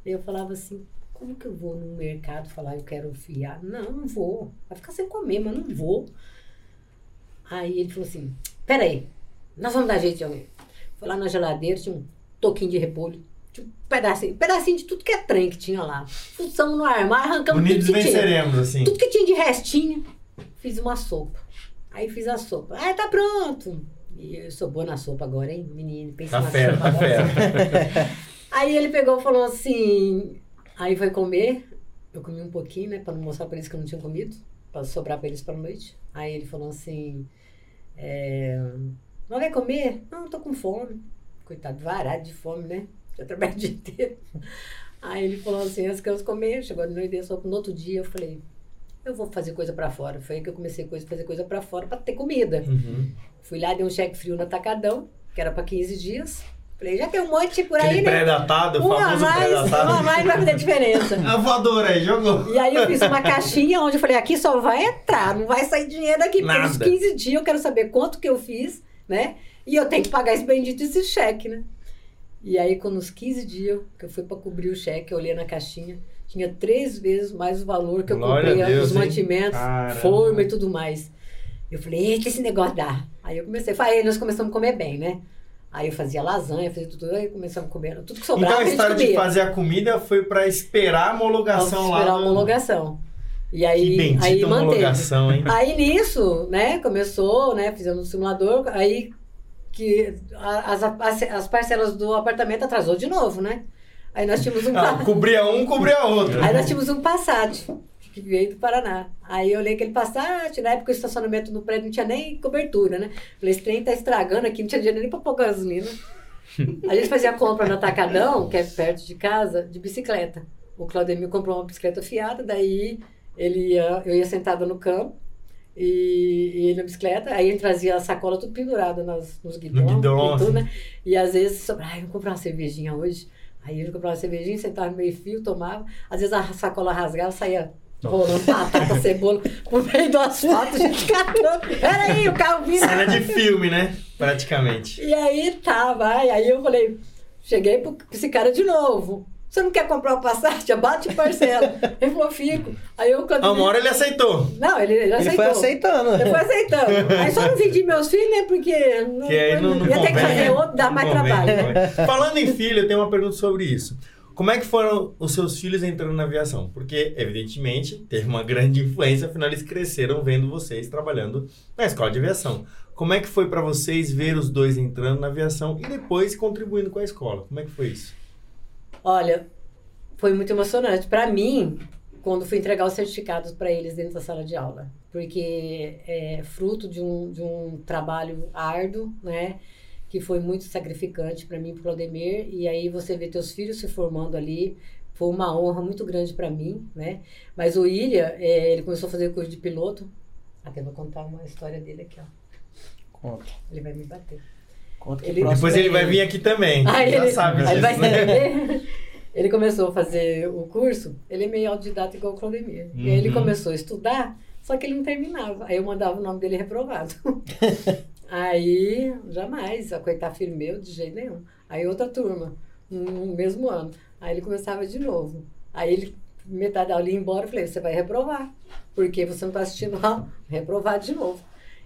Eu falava assim, como que eu vou no mercado falar eu quero fiar? Não, não vou. Vai ficar sem comer, mas não vou. Aí ele falou assim, peraí, nós vamos dar jeito de alguém. Foi lá na geladeira, tinha um toquinho de repolho. Tinha um pedacinho, pedacinho de tudo que é trem que tinha lá. Fuçamos no armário, arrancamos Unidos tudo que tinha. venceremos, assim. Tudo que tinha de restinho, fiz uma sopa. Aí fiz a sopa. Ah, tá pronto. E eu sou boa na sopa agora, hein, menino? Pensa Tá na fera, sopa tá agora. fera. [LAUGHS] Aí ele pegou e falou assim. Aí foi comer. Eu comi um pouquinho, né? Pra não mostrar pra eles que eu não tinha comido. Pra sobrar pra eles pra noite. Aí ele falou assim. É, não vai comer? Não, tô com fome. Coitado, varado de fome, né? Já trabalhei o dia inteiro. Aí ele falou assim: as crianças comeram, chegou de noite, sopa. No outro dia eu falei: eu vou fazer coisa pra fora. Foi aí que eu comecei a fazer coisa pra fora pra ter comida. Uhum. Fui lá, dei um cheque frio no Atacadão, que era pra 15 dias. Falei: já tem um monte por aí, Aquele né? pré-datado, Uma mais, pré-datado. uma mais vai fazer diferença. [LAUGHS] A voadora aí, jogou. E aí eu fiz uma caixinha onde eu falei, aqui só vai entrar, não vai sair dinheiro daqui. Nada. 15 dias eu quero saber quanto que eu fiz, né? E eu tenho que pagar esse bendito esse cheque, né? E aí, quando nos 15 dias que eu fui para cobrir o cheque, eu olhei na caixinha, tinha três vezes mais o valor que eu Glória comprei a Deus, os mantimentos, forma e tudo mais. Eu falei, eita, esse negócio dá. Aí eu comecei, aí nós começamos a comer bem, né? Aí eu fazia lasanha, fazia tudo, aí começamos a comer. Tudo que sobrava, Então a a história de comia. fazer a comida foi pra esperar a homologação lá. Esperar a homologação. E Que aí, aí manteve. homologação, hein? Aí nisso, né, começou, né, fizemos o simulador, aí que as, as, as parcelas do apartamento atrasou de novo, né? Aí nós tínhamos um, Ah, cobria um, cobria outro. aí nós tínhamos um Passat que veio do Paraná. Aí eu olhei aquele Passat, na época o estacionamento no prédio não tinha nem cobertura, né? Falei, esse trem tá estragando aqui, não tinha dinheiro nem pra pôr gasolina. [LAUGHS] A gente fazia compra no Atacadão, que é perto de casa, de bicicleta. O Claudemir comprou uma bicicleta fiada, daí ele ia, eu ia sentada no campo e, e ele na bicicleta, aí ele trazia a sacola tudo pendurada nas, nos guidões. guidão, e, tudo, assim. né? e às vezes ah, eu vou comprar uma cervejinha hoje. Aí ele comprava uma cervejinha, sentava no meio fio, tomava. Às vezes a sacola rasgava, saía rolando batata, [LAUGHS] cebola por meio do asfalto, gente catando. Peraí, o carro vindo. Cena de filme, né? Praticamente. E aí tá, vai. Aí eu falei, cheguei pro pra esse cara de novo. Você não quer comprar o Passat? Bate e parcela. [LAUGHS] Ele falou, fico. Aí eu quando. A uma hora ele aceitou. Não, ele, ele Ele aceitou. foi aceitando. Ele foi aceitando. Aí só não vendi meus filhos, né? Porque não, Que aí não, não ia ter que fazer né? outro, Não mais convém, trabalho. Falando em filho, eu tenho uma pergunta sobre isso. Como é que foram os seus filhos entrando na aviação? Porque, evidentemente, teve uma grande influência, afinal eles cresceram vendo vocês trabalhando na escola de aviação. Como é que foi para vocês ver os dois entrando na aviação e depois contribuindo com a escola? Como é que foi isso? Olha, foi muito emocionante. Para mim, quando fui entregar os certificados para eles dentro da sala de aula. Porque é fruto de um, de um trabalho árduo, né? Que foi muito sacrificante para mim para o Claudemir. E aí você vê teus filhos se formando ali. Foi uma honra muito grande para mim, né? Mas o Ilha, é, ele começou a fazer curso de piloto. Até vou contar uma história dele aqui, ó. Conta. Ele vai me bater. Conta que Ele- Depois é ele vai vir aqui também. Aí já ele, sabe aí ele vai disso, né? [LAUGHS] Ele começou a fazer o curso, ele é meio autodidata igual o Claudemir. E aí ele Uhum. começou a estudar, só que ele não terminava. Aí eu mandava o nome dele reprovado. [LAUGHS] aí, jamais, a coitar filho meu, de jeito nenhum. Aí outra turma, no mesmo ano. Aí ele começava de novo. Aí ele, metade da aula ia embora, eu falei, você vai reprovar. Porque você não está assistindo aula, reprovar de novo.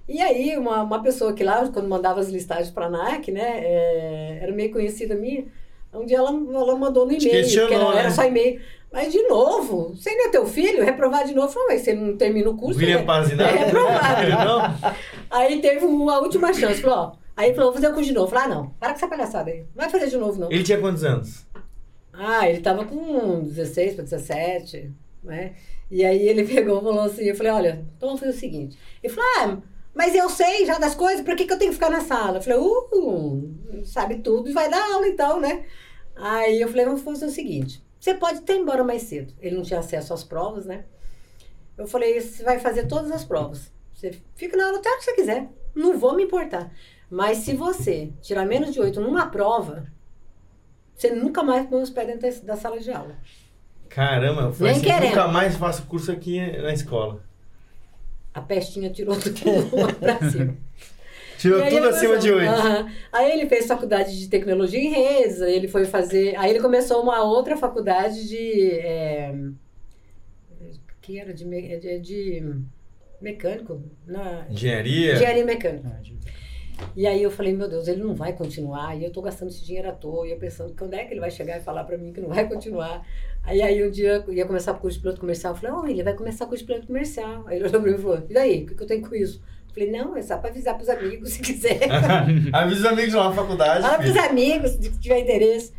E aí, uma, uma pessoa que lá, quando mandava as listagens para a NAC, né, é, era meio conhecida minha, um dia ela, ela mandou no e-mail, questionou, porque era, né? era só e-mail. Mas de novo, você não é teu filho? Reprovar de novo? Falei, mas você não termina o curso? William né? Pazinato? É [LAUGHS] reprovado. Não? Aí teve uma última chance, falou, ó. Aí falou, vou fazer o curso de novo. Falei, ah, não, para com essa palhaçada aí. Não vai fazer de novo, não. Ele tinha quantos anos? Ah, ele tava com 16 para 17. né? E aí ele [LAUGHS] pegou e falou assim, eu falei, olha, então vamos fazer o seguinte. Ele falou, ah, mas eu sei já das coisas, por que, que eu tenho que ficar na sala? Eu falei, uh, sabe tudo e vai dar aula então, né? Aí eu falei, vamos fazer o seguinte, você pode até ir embora mais cedo. Ele não tinha acesso às provas, né? Eu falei, você vai fazer todas as provas. Você fica na aula até o que você quiser. Não vou me importar. Mas se você tirar menos de oito numa prova, você nunca mais põe os pés dentro da sala de aula. Caramba, eu falei Nem assim, querendo. nunca mais faço curso aqui na escola. A pestinha tirou tudo [LAUGHS] pra cima. [LAUGHS] Tirou aí tudo acima de oito. Aham. Aí ele fez faculdade de tecnologia em redes, aí ele foi fazer. Aí ele começou uma outra faculdade de. é, que era de, me- de, de mecânico? Na, Engenharia? engenharia mecânica. E aí eu falei, meu Deus, ele não vai continuar, e eu tô gastando esse dinheiro à toa, e eu pensando, quando é que ele vai chegar e falar pra mim que não vai continuar? Aí, aí um dia ia começar o curso de piloto comercial, eu falei, oh, ele vai começar o curso de piloto comercial. Aí ele olhou pra mim e falou, e daí, o que, que eu tenho com isso? Eu falei, não, é só pra avisar pros amigos, se quiser. [LAUGHS] Avisa os amigos lá na faculdade. Fala pros filho. amigos, se tiver interesse.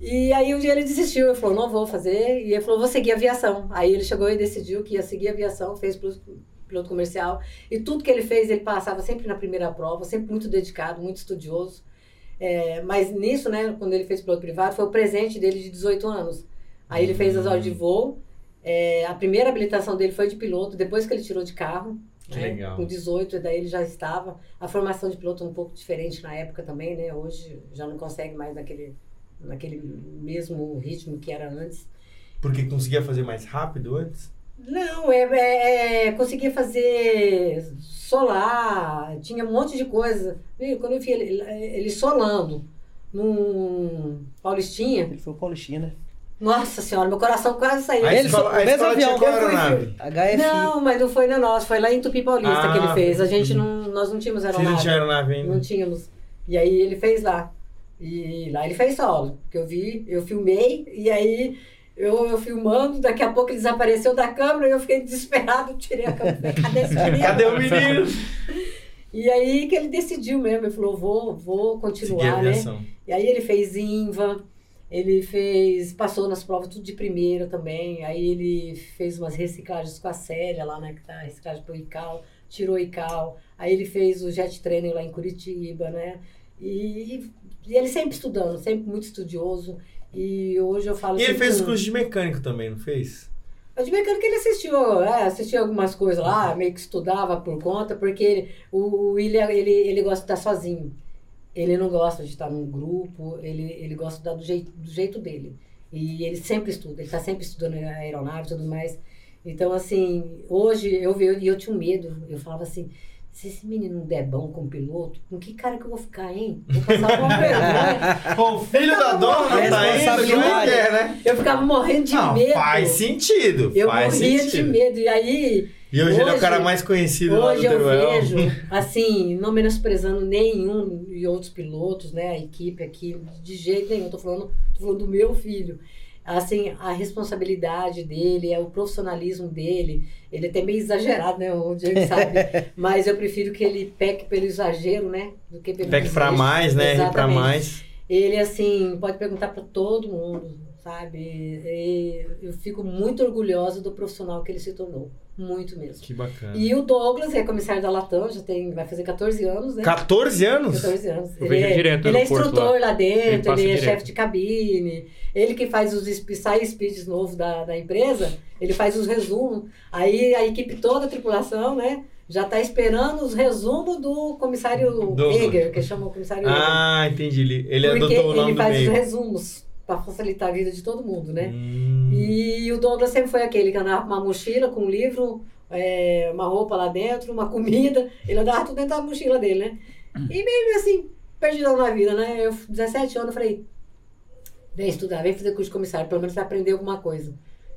E aí um dia ele desistiu, ele falou, não vou fazer. E ele falou, vou seguir aviação. Aí ele chegou e decidiu que ia seguir aviação, fez piloto, piloto comercial. E tudo que ele fez, ele passava sempre na primeira prova, sempre muito dedicado, muito estudioso. É, mas nisso, né, quando ele fez piloto privado, foi o presente dele de 18 anos. Aí ele fez as horas de voo. É, a primeira habilitação dele foi de piloto, depois que ele tirou de carro. Que né, legal. Com 18, e daí ele já estava. A formação de piloto é um pouco diferente na época também, né? Hoje já não consegue mais naquele, naquele mesmo ritmo que era antes. Porque conseguia fazer mais rápido antes? Não, é, é, é, conseguia fazer solar, tinha um monte de coisa. Quando eu vi ele, ele solando num Paulistinha, Ele foi o Paulistinha, né? Nossa senhora, meu coração quase saiu. A Ele escola- só- a o mesmo tinha avião que? HFI. Não, mas não foi na nossa, foi lá em Tupi Paulista que ele Ah, fez. A gente uhum. não, nós não tínhamos Vocês aeronave. não tinham aeronave ainda? Não tínhamos. E aí ele fez lá. E lá ele fez solo. Que eu vi, eu filmei, e aí eu, eu filmando, daqui a pouco ele desapareceu da câmera e eu fiquei desesperado, tirei a câmera. Cadê esse [LAUGHS] menino? Cadê o menino? E aí que ele decidiu mesmo, ele falou, vou, vou continuar, né? E aí ele fez INVA, ele fez, passou nas provas tudo de primeira também. Aí ele fez umas reciclagens com a Célia lá, né, que tá reciclagem pro ICAO, tirou o ICAO. Aí ele fez o jet training lá em Curitiba, né? E, e ele sempre estudando, sempre muito estudioso. E hoje eu falo E ele fez o curso de mecânico também, não fez? de mecânica ele assistiu, é, assistiu algumas coisas lá, meio que estudava por conta, porque ele, o William, ele, ele gosta de estar sozinho. Ele não gosta de estar num grupo, ele, ele gosta de estar do jeito, do jeito dele. E ele sempre estuda, ele está sempre estudando aeronave e tudo mais. Então, assim, hoje eu vi, e eu tinha um medo, eu falava assim, se esse menino não der bom como piloto, com que cara que eu vou ficar, hein? Vou passar uma vergonha. [LAUGHS] Pô, o filho da dona não tá indo, como é que Responsabilidade. é, né? Eu ficava morrendo de Não, medo. faz sentido. Eu faz morria sentido. de medo. E aí, E hoje, ele é o Hoje- cara mais conhecido lá do Hoje eu Teruel. vejo, [LAUGHS] assim, não menosprezando nenhum e outros pilotos, né, a equipe aqui, de jeito nenhum, tô falando, tô falando do meu filho. Assim, a responsabilidade dele, é o profissionalismo dele, ele é até meio exagerado, né, o Diego [LAUGHS] sabe, mas eu prefiro que ele peque pelo exagero, né, do que pelo Peque pra desejo. mais, né? Exatamente. mais. Ele, assim, pode perguntar para todo mundo, sabe? E eu fico muito orgulhosa do profissional que ele se tornou. Muito mesmo. Que bacana. E o Douglas é comissário da Latam, já tem, vai fazer 14 anos, né? 14 anos? 14 anos. Eu Ele é, direto ele é instrutor lá, Ele dentro, passa ele é chefe de cabine. Ele que faz os sai speeds novos da, da empresa, ele faz os resumos. Aí a equipe toda, a tripulação, né? Já tá esperando os resumos do comissário. Eger, que chama o comissário Eger. Ah, entendi. Ele, ele Porque adotou o nome ele do faz os resumos para facilitar a vida de todo mundo, né? Hum. E o Douglas sempre foi aquele que andava com uma mochila, com um livro, é, uma roupa lá dentro, uma comida. Ele andava tudo dentro da mochila dele, né? E meio assim, perdidão na vida, né? Eu, 17 anos, eu falei, vem estudar, vem fazer curso de comissário, pelo menos vai aprender alguma coisa.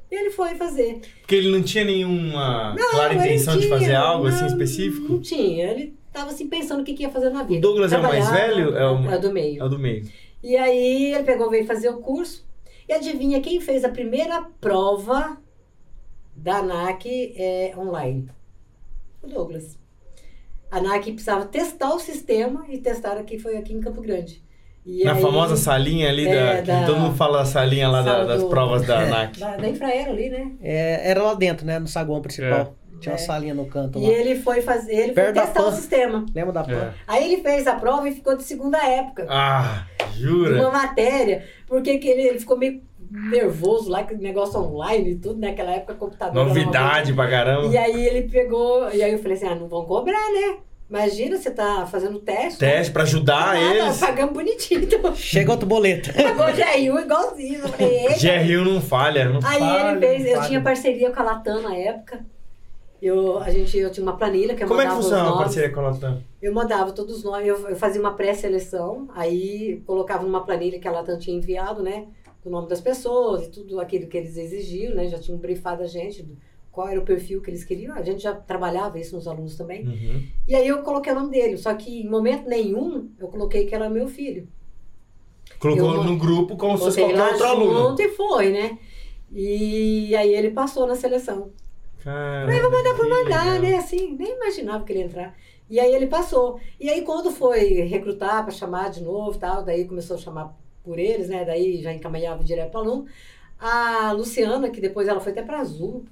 E ele foi fazer. Porque ele não tinha nenhuma Não, clara intenção de tinha, fazer algo assim não, específico? Não tinha. Ele tava assim pensando o que, que ia fazer na vida. Douglas é o mais velho? É o- é do meio. É o do meio. E aí ele pegou, veio fazer o curso. E adivinha quem fez a primeira prova da ANAC é, online? O Douglas. A ANAC precisava testar o sistema e testaram aqui, foi aqui em Campo Grande. E Na aí- famosa salinha ali, É, da, que da- todo mundo fala da salinha lá da- das do- provas da ANAC. [LAUGHS] Da, da Infraero ali, né? É, era lá dentro, né? No saguão principal. Tinha uma É. salinha no canto E lá. ele foi fazer, ele foi Perto da testar o sistema. Lembra da É. pan? Aí ele fez a prova e ficou de segunda época. Ah, de jura? uma matéria, porque que ele, ele ficou meio nervoso lá, que negócio online e tudo, naquela época computador. uma Novidade pra caramba. E aí ele pegou, e aí eu falei assim, ah, não vão cobrar, né? Imagina, você tá fazendo teste. Teste pra ajudar Nada, eles. Pagamos bonitinho. Então, Chega outro boleto. pagou o GRU igualzinho. GRU não falha, não Aí falha. ele fez, eu falha. tinha parceria com a Latam na época. Eu, a gente, eu tinha uma planilha que eu Como é que mandava funciona a parceria com a Latam? Eu mandava todos os nomes, eu, eu fazia uma pré-seleção, aí colocava numa planilha que a Latam tinha enviado, né? O nome das pessoas e tudo aquilo que eles exigiam, né? Já tinham briefado a gente, do- qual era o perfil que eles queriam. A gente já trabalhava isso nos alunos também. Uhum. E aí eu coloquei o nome dele, só que em momento nenhum eu coloquei que era meu filho. Colocou Eu- no grupo como se fosse qualquer outro aluno. e foi, né? E aí ele passou na seleção. Caramba, Aí vou mandar que mandar, né? Assim, nem imaginava que ele ia entrar. E aí ele passou. E aí quando foi recrutar para chamar de novo e tal, daí começou a chamar por eles, né? Daí já encaminhava direto para aluno. A Luciana, que depois ela foi até para Azul,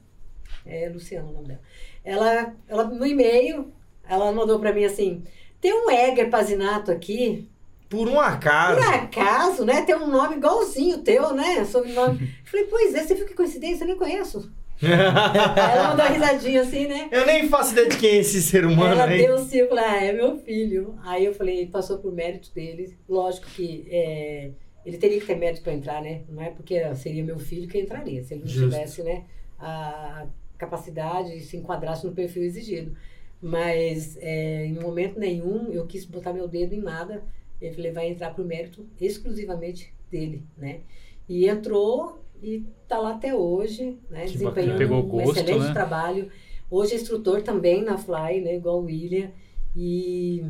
é Luciana o nome dela. Ela, ela no e-mail, ela mandou para mim assim: tem um Eger Pazinato aqui, Por um acaso. por acaso, né? Tem um nome igualzinho o teu, né? Sobrenome. [LAUGHS] Falei, pois é, você viu que coincidência? Eu nem conheço. Ela mandou uma risadinha assim, né? Eu nem faço ideia de quem é esse ser humano ela aí. deu o círculo, ah, é meu filho. Aí eu falei, passou por mérito dele. Lógico que é, ele teria que ter mérito para entrar, né? Não é porque seria meu filho que entraria, se ele não Justo. tivesse, né, a capacidade e se enquadrasse no perfil exigido. Mas é, em momento nenhum eu quis botar meu dedo em nada. Eu falei, vai entrar por mérito exclusivamente dele, né? E entrou e tá lá até hoje, né? Que Desempenhando bacana. Um gosto, excelente né? trabalho. Hoje é instrutor também na Fly, né? Igual o William. E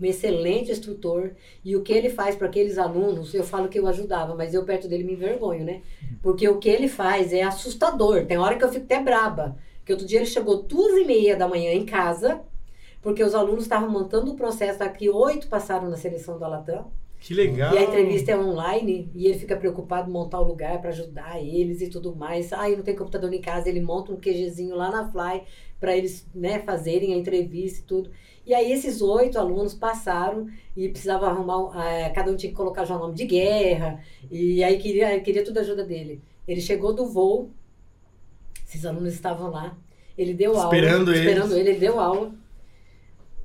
um excelente instrutor. E o que ele faz para aqueles alunos, eu falo que eu ajudava, mas eu perto dele me envergonho, né? Porque o que ele faz é assustador. Tem hora que eu fico até braba. Que outro dia ele chegou duas e meia da manhã em casa, porque os alunos estavam montando o processo aqui, oito passaram na seleção da Latam. Que legal. E a entrevista é online e ele fica preocupado em montar o lugar para ajudar eles e tudo mais. Ah, eu não tenho computador em casa, ele monta um QGzinho lá na Fly para eles né, fazerem a entrevista e tudo. E aí esses oito alunos passaram e precisava arrumar, eh, cada um tinha que colocar já o nome de guerra e aí queria, queria toda a ajuda dele. Ele chegou do voo, esses alunos estavam lá, ele deu aula. Esperando eles. Esperando ele, ele deu aula.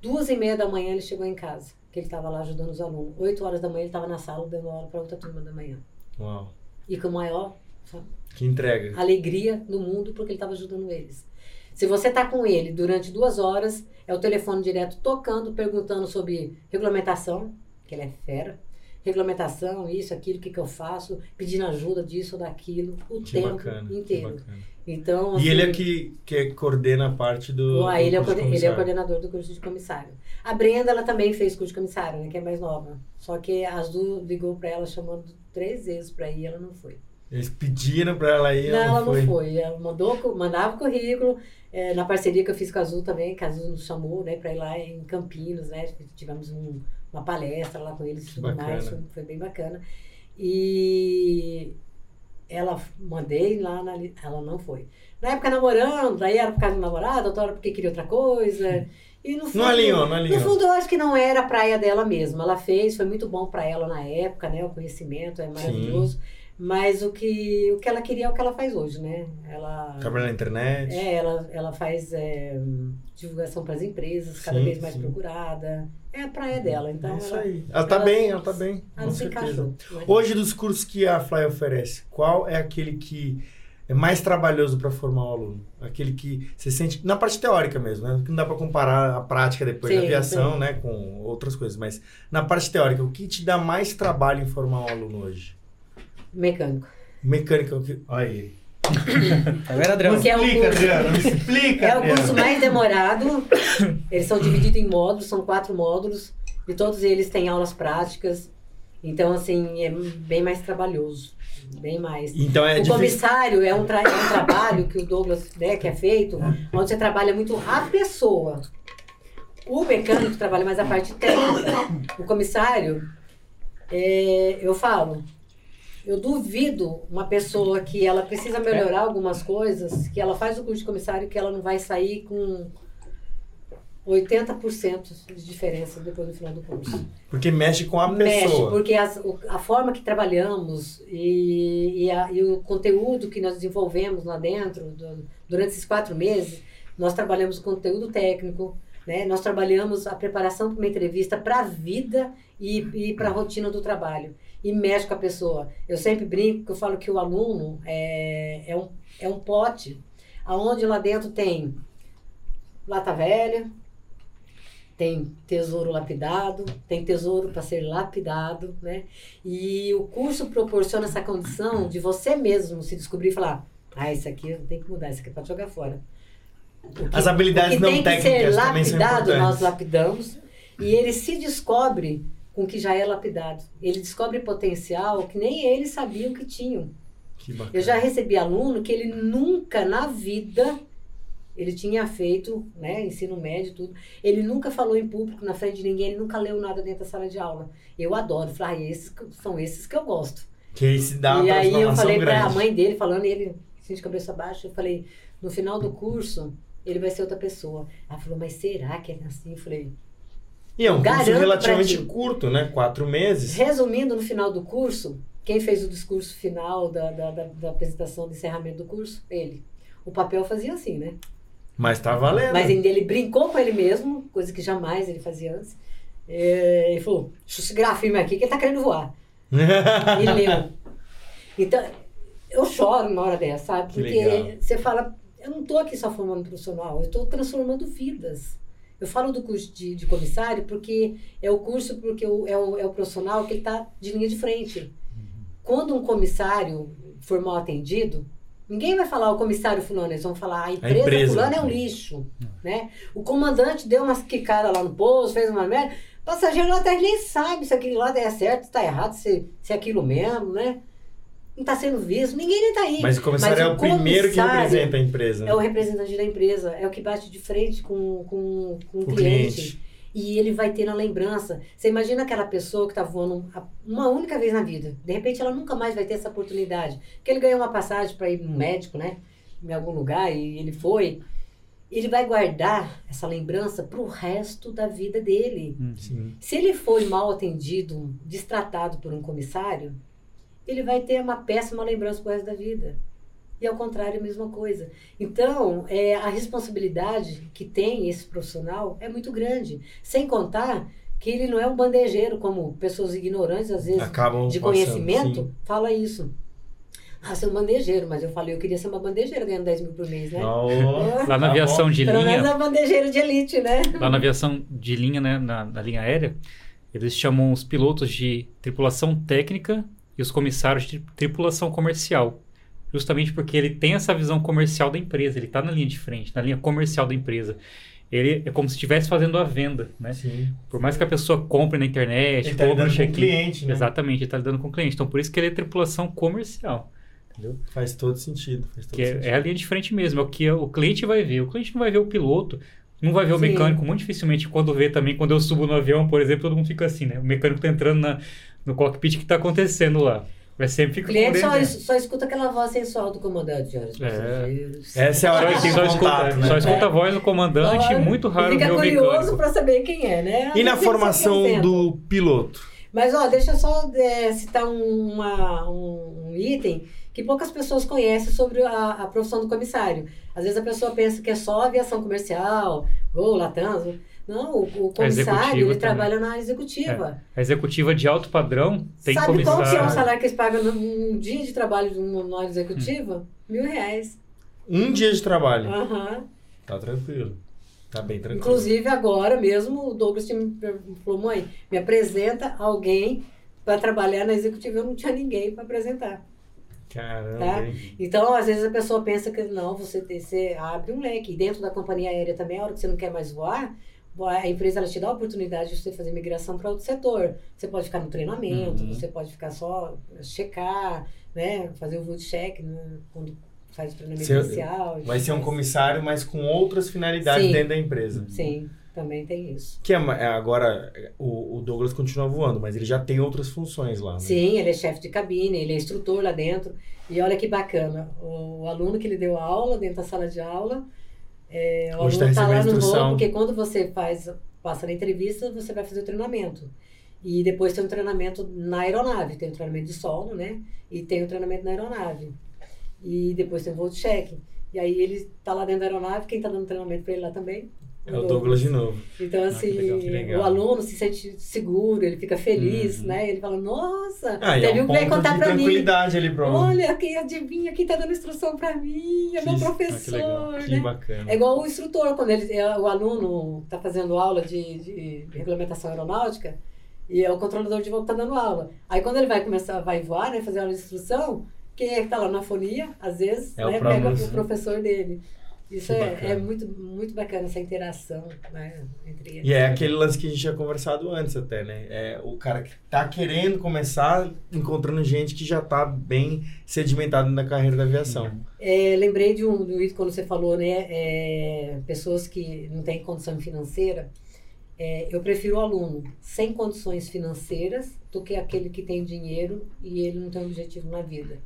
Duas e meia da manhã ele chegou em casa, que ele estava lá ajudando os alunos. Oito horas da manhã ele estava na sala dando aula para outra turma da manhã. Uau. E com a maior Que entrega. alegria do mundo, porque ele estava ajudando eles. Se você está com ele durante duas horas, é o telefone direto tocando, perguntando sobre regulamentação, que ele é fera. Regulamentação, isso, aquilo, o que, que eu faço, pedindo ajuda disso ou daquilo, o Que tempo bacana. inteiro. Então, E ele é assim, que, que coordena a parte do. Ah, ele, é ele é o comissário. coordenador do curso de comissário. A Brenda, ela também fez curso de comissário, né? Que é mais nova. Só que a Azul ligou pra ela chamando três vezes pra ir, ela não foi. Eles pediram pra ela ir, não, ela ela não foi. foi. Ela mandou, mandava o currículo. é, na parceria que eu fiz com a Azul também, que a Azul nos chamou, né? Pra ir lá em Campinas, né? Tivemos um- uma palestra lá com eles e tudo mais. Foi, foi bem bacana. E ela mandei lá, na, ela não foi. Na época namorando, daí era por causa do namorado, outra hora porque queria outra coisa. E no fundo, Não alinhou, não no alinhou. fundo, eu acho que não era a praia dela mesma. Ela fez, foi muito bom para ela na época, né? O conhecimento é maravilhoso. Mas o que, o que ela queria é o que ela faz hoje, né? Ela, Trabalha na internet. é, ela, ela faz é, divulgação para as empresas, cada Sim, vez mais sim. procurada. É a praia dela. Então é isso ela, aí. Ela tá ela- bem, ela tá bem. ela com certeza. encaixou. né? Hoje, dos cursos que a Fly oferece, qual é aquele que é mais trabalhoso para formar o aluno? Aquele que você sente, na parte teórica mesmo, né? Que não dá para comparar a prática depois da Sim, aviação, sim. né? Com outras coisas, mas na parte teórica, o que te dá mais trabalho em formar um aluno hoje? Mecânico. Mecânica, o que... Olha aí. Vendo, Adriano? Porque é o Explica, curso- Adriano, me explica, [LAUGHS] É o Adriano. curso mais demorado. Eles são divididos em módulos, são quatro módulos. E todos eles têm aulas práticas. Então, assim, é bem mais trabalhoso. Bem mais. Então é o difícil. comissário é um, tra- é um trabalho que o Douglas, né, que é feito, onde você trabalha muito a pessoa. O mecânico trabalha mais a parte técnica. O comissário, É, eu falo, eu duvido uma pessoa que ela precisa melhorar algumas coisas, que ela faz o curso de comissário que ela não vai sair com 80% de diferença depois do final do curso. Porque mexe com a Mexe, pessoa. porque as- a forma que trabalhamos e, e, a- e o conteúdo que nós desenvolvemos lá dentro, do- durante esses quatro meses, nós trabalhamos o conteúdo técnico, né? nós trabalhamos a preparação para uma entrevista para a vida e, e para a rotina do trabalho. E mexe com a pessoa. Eu sempre brinco que eu falo que o aluno é, é, um, é um pote, aonde lá dentro tem lata velha, tem tesouro lapidado, tem tesouro para ser lapidado, né? E o curso proporciona essa condição de você mesmo se descobrir e falar: ah, isso aqui eu tenho que mudar, isso aqui é para jogar fora. Que- As habilidades não tem que ser técnicas também são lapidado, nós importantes. lapidamos. E ele se descobre com o que já é lapidado. Ele descobre potencial que nem eles sabiam que tinham. Que. Eu já recebi aluno que ele nunca na vida ele tinha feito, né, ensino médio tudo. Ele nunca falou em público na frente de ninguém, ele nunca leu nada dentro da sala de aula. Eu adoro, falar, ah, esses são esses que eu gosto. Que aí se dá uma e aí eu falei pra grande. mãe dele, falando, ele assim de cabeça baixa, eu falei, no final do curso, ele vai ser outra pessoa. Ela falou, mas será que é assim? Eu falei, E é um curso Garanto pra relativamente ti. curto, né? Quatro meses. Resumindo, no final do curso, quem fez o discurso final da, da, da, da apresentação de encerramento do curso? Ele. O papel fazia assim, né? Mas tá valendo. Mas ainda ele brincou com ele mesmo, coisa que jamais ele fazia antes. É, ele falou, deixa eu segurar firme aqui que ele tá querendo voar. [LAUGHS] E leu. Então, eu choro numa hora dessa, sabe? Que Porque você fala, eu não tô aqui só formando profissional, eu tô transformando vidas. Eu falo do curso de, de comissário porque é o curso, porque o- é, o, é o profissional que ele tá de linha de frente. Quando um comissário for mal atendido, ninguém vai falar o comissário fulano, eles vão falar a empresa, empresa. fulano é um lixo, né? O comandante deu umas quicadas lá no posto, fez uma merda, o passageiro lá atrás nem sabe se aquilo lá é certo, se tá errado, se, se é aquilo mesmo, né? Não tá sendo visto, ninguém nem tá aí. Mas o comissário é o primeiro que representa a empresa. É o representante da empresa, é o que bate de frente com, com, com o O cliente. cliente. E ele vai ter na lembrança. Você imagina aquela pessoa que está voando uma única vez na vida. De repente ela nunca mais vai ter essa oportunidade. Porque ele ganhou uma passagem para ir no médico, né? Em algum lugar, e ele foi. Ele vai guardar essa lembrança para o resto da vida dele. Sim. Se ele foi mal atendido, destratado por um comissário, ele vai ter uma péssima lembrança pro resto da vida. E ao contrário, a mesma coisa. Então, é, a responsabilidade que tem esse profissional é muito grande. Sem contar que ele não é um bandejeiro, como pessoas ignorantes, às vezes, Acabam de passando, conhecimento, sim. fala isso. Ah, ser um bandejeiro, mas eu falei, eu queria ser uma bandejeira ganhando 10 mil por mês, né? Ó, Lá na tá aviação bom. de Pelo menos linha, é bandejeiro de elite, né? lá na aviação de linha, né, na, na linha aérea, eles chamam os pilotos de tripulação técnica e os comissários de tripulação comercial. Justamente porque ele tem essa visão comercial da empresa, ele está na linha de frente, na linha comercial da empresa. Ele é como se estivesse fazendo a venda, né? Sim. Por mais que a pessoa compre na internet, Ele tá compre no lidando com o cliente, né? Exatamente, ele está lidando com o cliente. Então, por isso que ele é tripulação comercial. Entendeu? Faz todo sentido. Faz todo Que é, sentido. é a linha de frente mesmo, é o que o cliente vai ver. O cliente não vai ver o piloto, não vai ver o Sim. mecânico. Muito dificilmente, quando vê também, quando eu subo no avião, por exemplo, todo mundo fica assim, né? O mecânico tá entrando na, no cockpit, o que tá acontecendo lá? Vai sempre O ficar cliente só, só escuta aquela voz sensual do comandante, senhoras e É. Essa é a hora que Só, tem só contato, escuta, né? só escuta a voz do comandante, Olha, muito raro Fica ver o curioso pra saber quem é, né? E na formação apresenta. do piloto? Mas, ó, deixa eu só é, citar um, uma- um- um item que poucas pessoas conhecem sobre a, a profissão do comissário. Às vezes a pessoa pensa que é só aviação comercial, Gol, Latam. Não, o, o comissário, executiva ele também. trabalha na executiva. A executiva de alto padrão tem Sabe qual que é o comissário. salário que eles pagam num dia de trabalho de uma executiva? Mil reais. Um dia de trabalho. Aham. Tá tranquilo. Tá bem tranquilo. Inclusive, agora mesmo, o Douglas me falou, mãe, me apresenta alguém para trabalhar na executiva. Eu não tinha ninguém para apresentar. Caramba, Tá? Então, às vezes a pessoa pensa que não, você, tem, você abre um leque. E dentro da companhia aérea também, a hora que você não quer mais voar, a empresa ela te dá a oportunidade de você fazer migração para outro setor. Você pode ficar no treinamento, Uhum. você pode ficar só checar, né, fazer o vote check né, quando faz o treinamento Você- inicial. Vai ser um comissário, mas com outras finalidades Sim. dentro da empresa. Sim. Também tem isso. Que é, é agora, o, o Douglas continua voando, mas ele já tem outras funções lá. Né? Sim, ele é chefe de cabine, ele é instrutor lá dentro. E olha que bacana, o aluno que ele deu aula dentro da sala de aula, é, o Hoje tá aluno está lá recebendo no voo, porque quando você faz, passa na entrevista, você vai fazer o treinamento. E depois tem um treinamento na aeronave, tem o treinamento de solo, né? E tem o treinamento na aeronave. E depois tem o voo de check. E aí ele tá lá dentro da aeronave, quem tá dando treinamento para ele lá também? É o Douglas de novo. Então, Ah, que assim, legal, que o aluno se sente seguro, ele fica feliz, Uhum. né? Ele fala, nossa, Ah, é teve um que veio contar pra mim. tranquilidade ali pra Olha, quem adivinha, quem tá dando instrução pra mim, é meu Que- ah, que professor, legal, Que né? bacana. É igual o instrutor, quando ele, é, o aluno tá fazendo aula de, de regulamentação aeronáutica e é o controlador de voo que tá dando aula. Aí quando ele vai começar, vai voar, né, fazer aula de instrução, quem é que tá lá na fonia, às vezes, É o né, próprio pega o professor dele. Isso é, é muito, muito bacana, essa interação né, entre eles. E é aquele lance que a gente tinha conversado antes até, né? É o cara que tá querendo começar, encontrando gente que já tá bem sedimentado na carreira da aviação. É, lembrei de um do quando você falou, né? é, pessoas que não têm condição financeira. É, eu prefiro o aluno sem condições financeiras do que aquele que tem dinheiro e ele não tem objetivo na vida.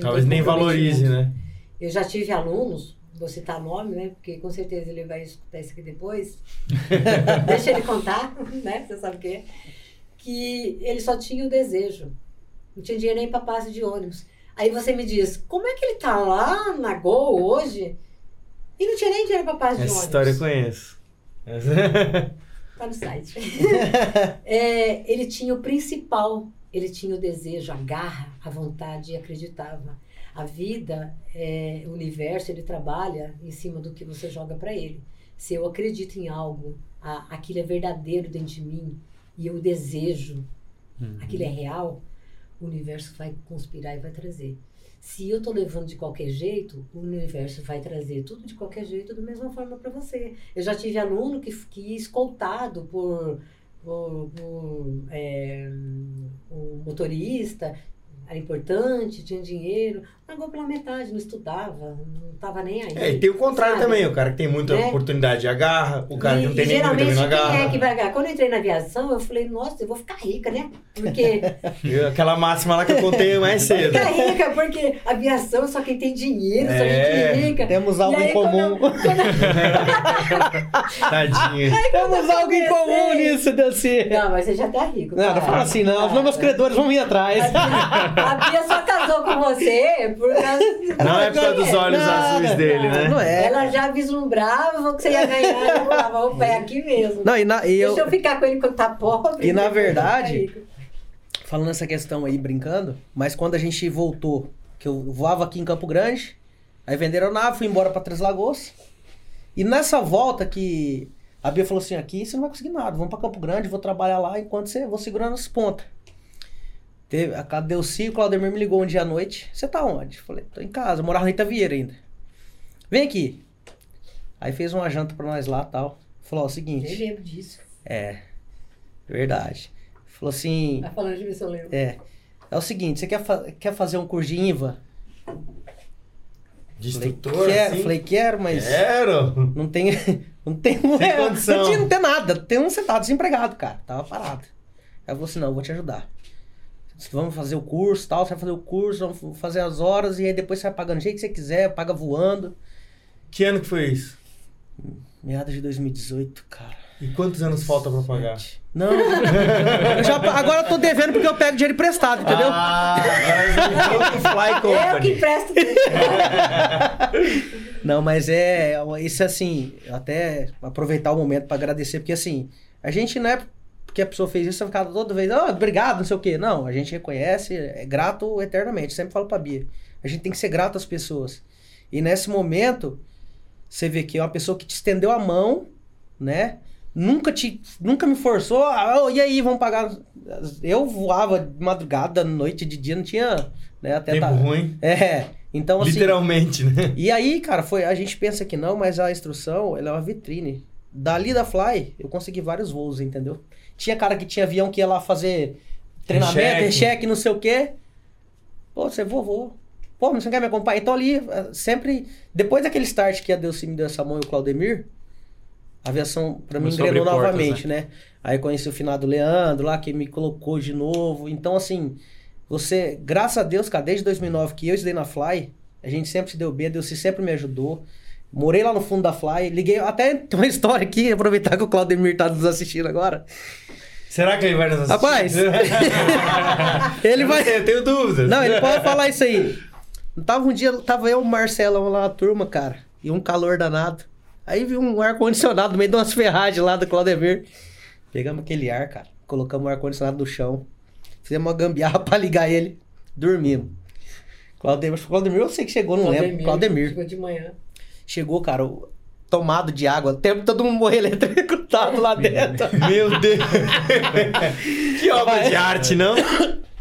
Talvez nem valorize, né? Eu já tive alunos, vou citar nome, né? Porque com certeza ele vai escutar isso aqui depois. [LAUGHS] Deixa ele contar, [LAUGHS] né? Você sabe o que é. Que ele só tinha o desejo. Não tinha dinheiro nem para passe de ônibus. Aí você me diz, como é que ele tá lá na Gol hoje e não tinha nem dinheiro para passe de Essa ônibus? história eu conheço. [LAUGHS] Tá no site. É, ele tinha o principal, ele tinha o desejo, a garra, a vontade e acreditava. A vida, é, o universo, ele trabalha em cima do que você joga para ele. Se eu acredito em algo, a, aquilo é verdadeiro dentro de mim e eu desejo, Uhum. aquilo é real, o universo vai conspirar e vai trazer. Se eu tô levando de qualquer jeito, o universo vai trazer tudo de qualquer jeito, da mesma forma para você. Eu já tive aluno que, que escoltado por, por, por, é, o motorista, era importante, tinha dinheiro, pagou pela metade, não estudava, não estava nem aí. É, e tem o contrário Sabe? também, o cara que tem muita Né? oportunidade agarra, o cara que não E- tem e nem geralmente também não quem é agarra. que vai agarrar? Quando eu entrei na aviação, eu falei, nossa, eu vou ficar rica, né? Porque [LAUGHS] Aquela máxima lá que eu contei mais cedo. ficar rica, porque aviação só quem tem dinheiro, só É. gente rica. Temos algo E aí, em quando comum. eu- quando [LAUGHS] Tadinha. Temos algo em comum nisso, Delci. Não, mas você já tá rico. Não, não fala assim, não. Os meus credores vão vir atrás. [LAUGHS] A Bia só casou com você por causa [LAUGHS] Não é por causa dos olhos Não, azuis não, dele, né? Não é. Ela já vislumbrava que você ia ganhar. Eu falava, opa, é aqui mesmo. Não, e, na, e eu, Deixa eu ficar com ele quando tá pobre. E na eu verdade- falando essa questão aí, brincando, mas quando a gente voltou, que eu voava aqui em Campo Grande, aí venderam a nave, fui embora pra Três Lagoas. E nessa volta que a Bia falou assim, aqui você não vai conseguir nada, vamos pra Campo Grande, vou trabalhar lá enquanto você vou segurando as pontas. Teve, a Cadeuci, o Claudemir me ligou um dia à noite, você tá onde? Eu Falei, tô em casa, eu morava na Itavieira ainda. Vem aqui. Aí fez uma janta pra nós lá tal. Falou, ó, o Nem seguinte, lembro disso. é, verdade. Falou assim, Tá falando de eu lembro. é. É o seguinte, você quer, fa- quer fazer um curso de INVA? De Falei, instrutor, quero, assim? falei, quero, mas Quero! não tem. [LAUGHS] Não tem. É, condição. não [LAUGHS] tinha não tem nada. Tem um centavo desempregado, cara. Tava parado. Aí eu falei assim, não, eu vou te ajudar. Vamos fazer o curso tal, você vai fazer o curso, vamos fazer as horas, e aí depois você vai pagando do jeito que você quiser, paga voando. Que ano que foi isso? Meados de 2018, cara. E quantos anos falta pra pagar? Não, [LAUGHS] eu já, agora eu tô devendo porque eu pego dinheiro emprestado, entendeu? Ah, agora eu Fly Eu que empresto. [LAUGHS] Não, mas é. Isso assim, até aproveitar o momento pra agradecer, porque assim, a gente não é porque a pessoa fez isso, você ficar toda vez, ah, obrigado, não sei o quê. Não, a gente reconhece, é grato eternamente. Sempre falo pra Bia. A gente tem que ser grato às pessoas. E nesse momento, você vê que é uma pessoa que te estendeu a mão, né? Nunca te. Nunca me forçou. Ah, ô, e aí, vamos pagar. Eu voava de madrugada, noite, de dia, não tinha. Né, até Tempo tá- ruim. É. Então, assim. Literalmente, né? E aí, cara, foi, a gente pensa que não, mas a instrução, ela é uma vitrine. Dali da Fly, eu consegui vários voos, entendeu? Tinha cara que tinha avião que ia lá fazer treinamento, recheque, não sei o quê. Pô, você vou. Pô, você não quer me acompanhar? Então ali, eh, sempre... Depois daquele start que a Delci me deu essa mão e o Claudemir, a aviação pra mim a engrenou portas, novamente, né? Aí conheci o finado Leandro lá, que me colocou de novo. Então, assim, você, graças a Deus, cara, desde 2009 que eu estudei na Fly, a gente sempre se deu bem, Deus sempre me ajudou. Morei lá no fundo da Fly, liguei, até [LAUGHS] tem uma história aqui, aproveitar que o Claudemir tá nos assistindo agora. Será que ele vai nos assistir? Rapaz, [LAUGHS] ele Eu vai... sei, eu tenho dúvidas. Não, ele pode falar isso aí. Tava um dia, tava eu e o Marcelão lá na turma, cara, e um calor danado. Aí vi um ar-condicionado no meio de umas ferragens lá do Claudemir. Pegamos aquele ar, cara, colocamos o ar-condicionado no chão, fizemos uma gambiarra [LAUGHS] pra ligar ele, dormimos. Claudemir, Claudemir eu sei que chegou, não lembro. Claudemir. Chegou de manhã. Chegou, cara, tomado de água, tempo todo mundo morrer eletrocutado [LAUGHS] lá dentro. Meu Deus. [LAUGHS] que obra de arte, não?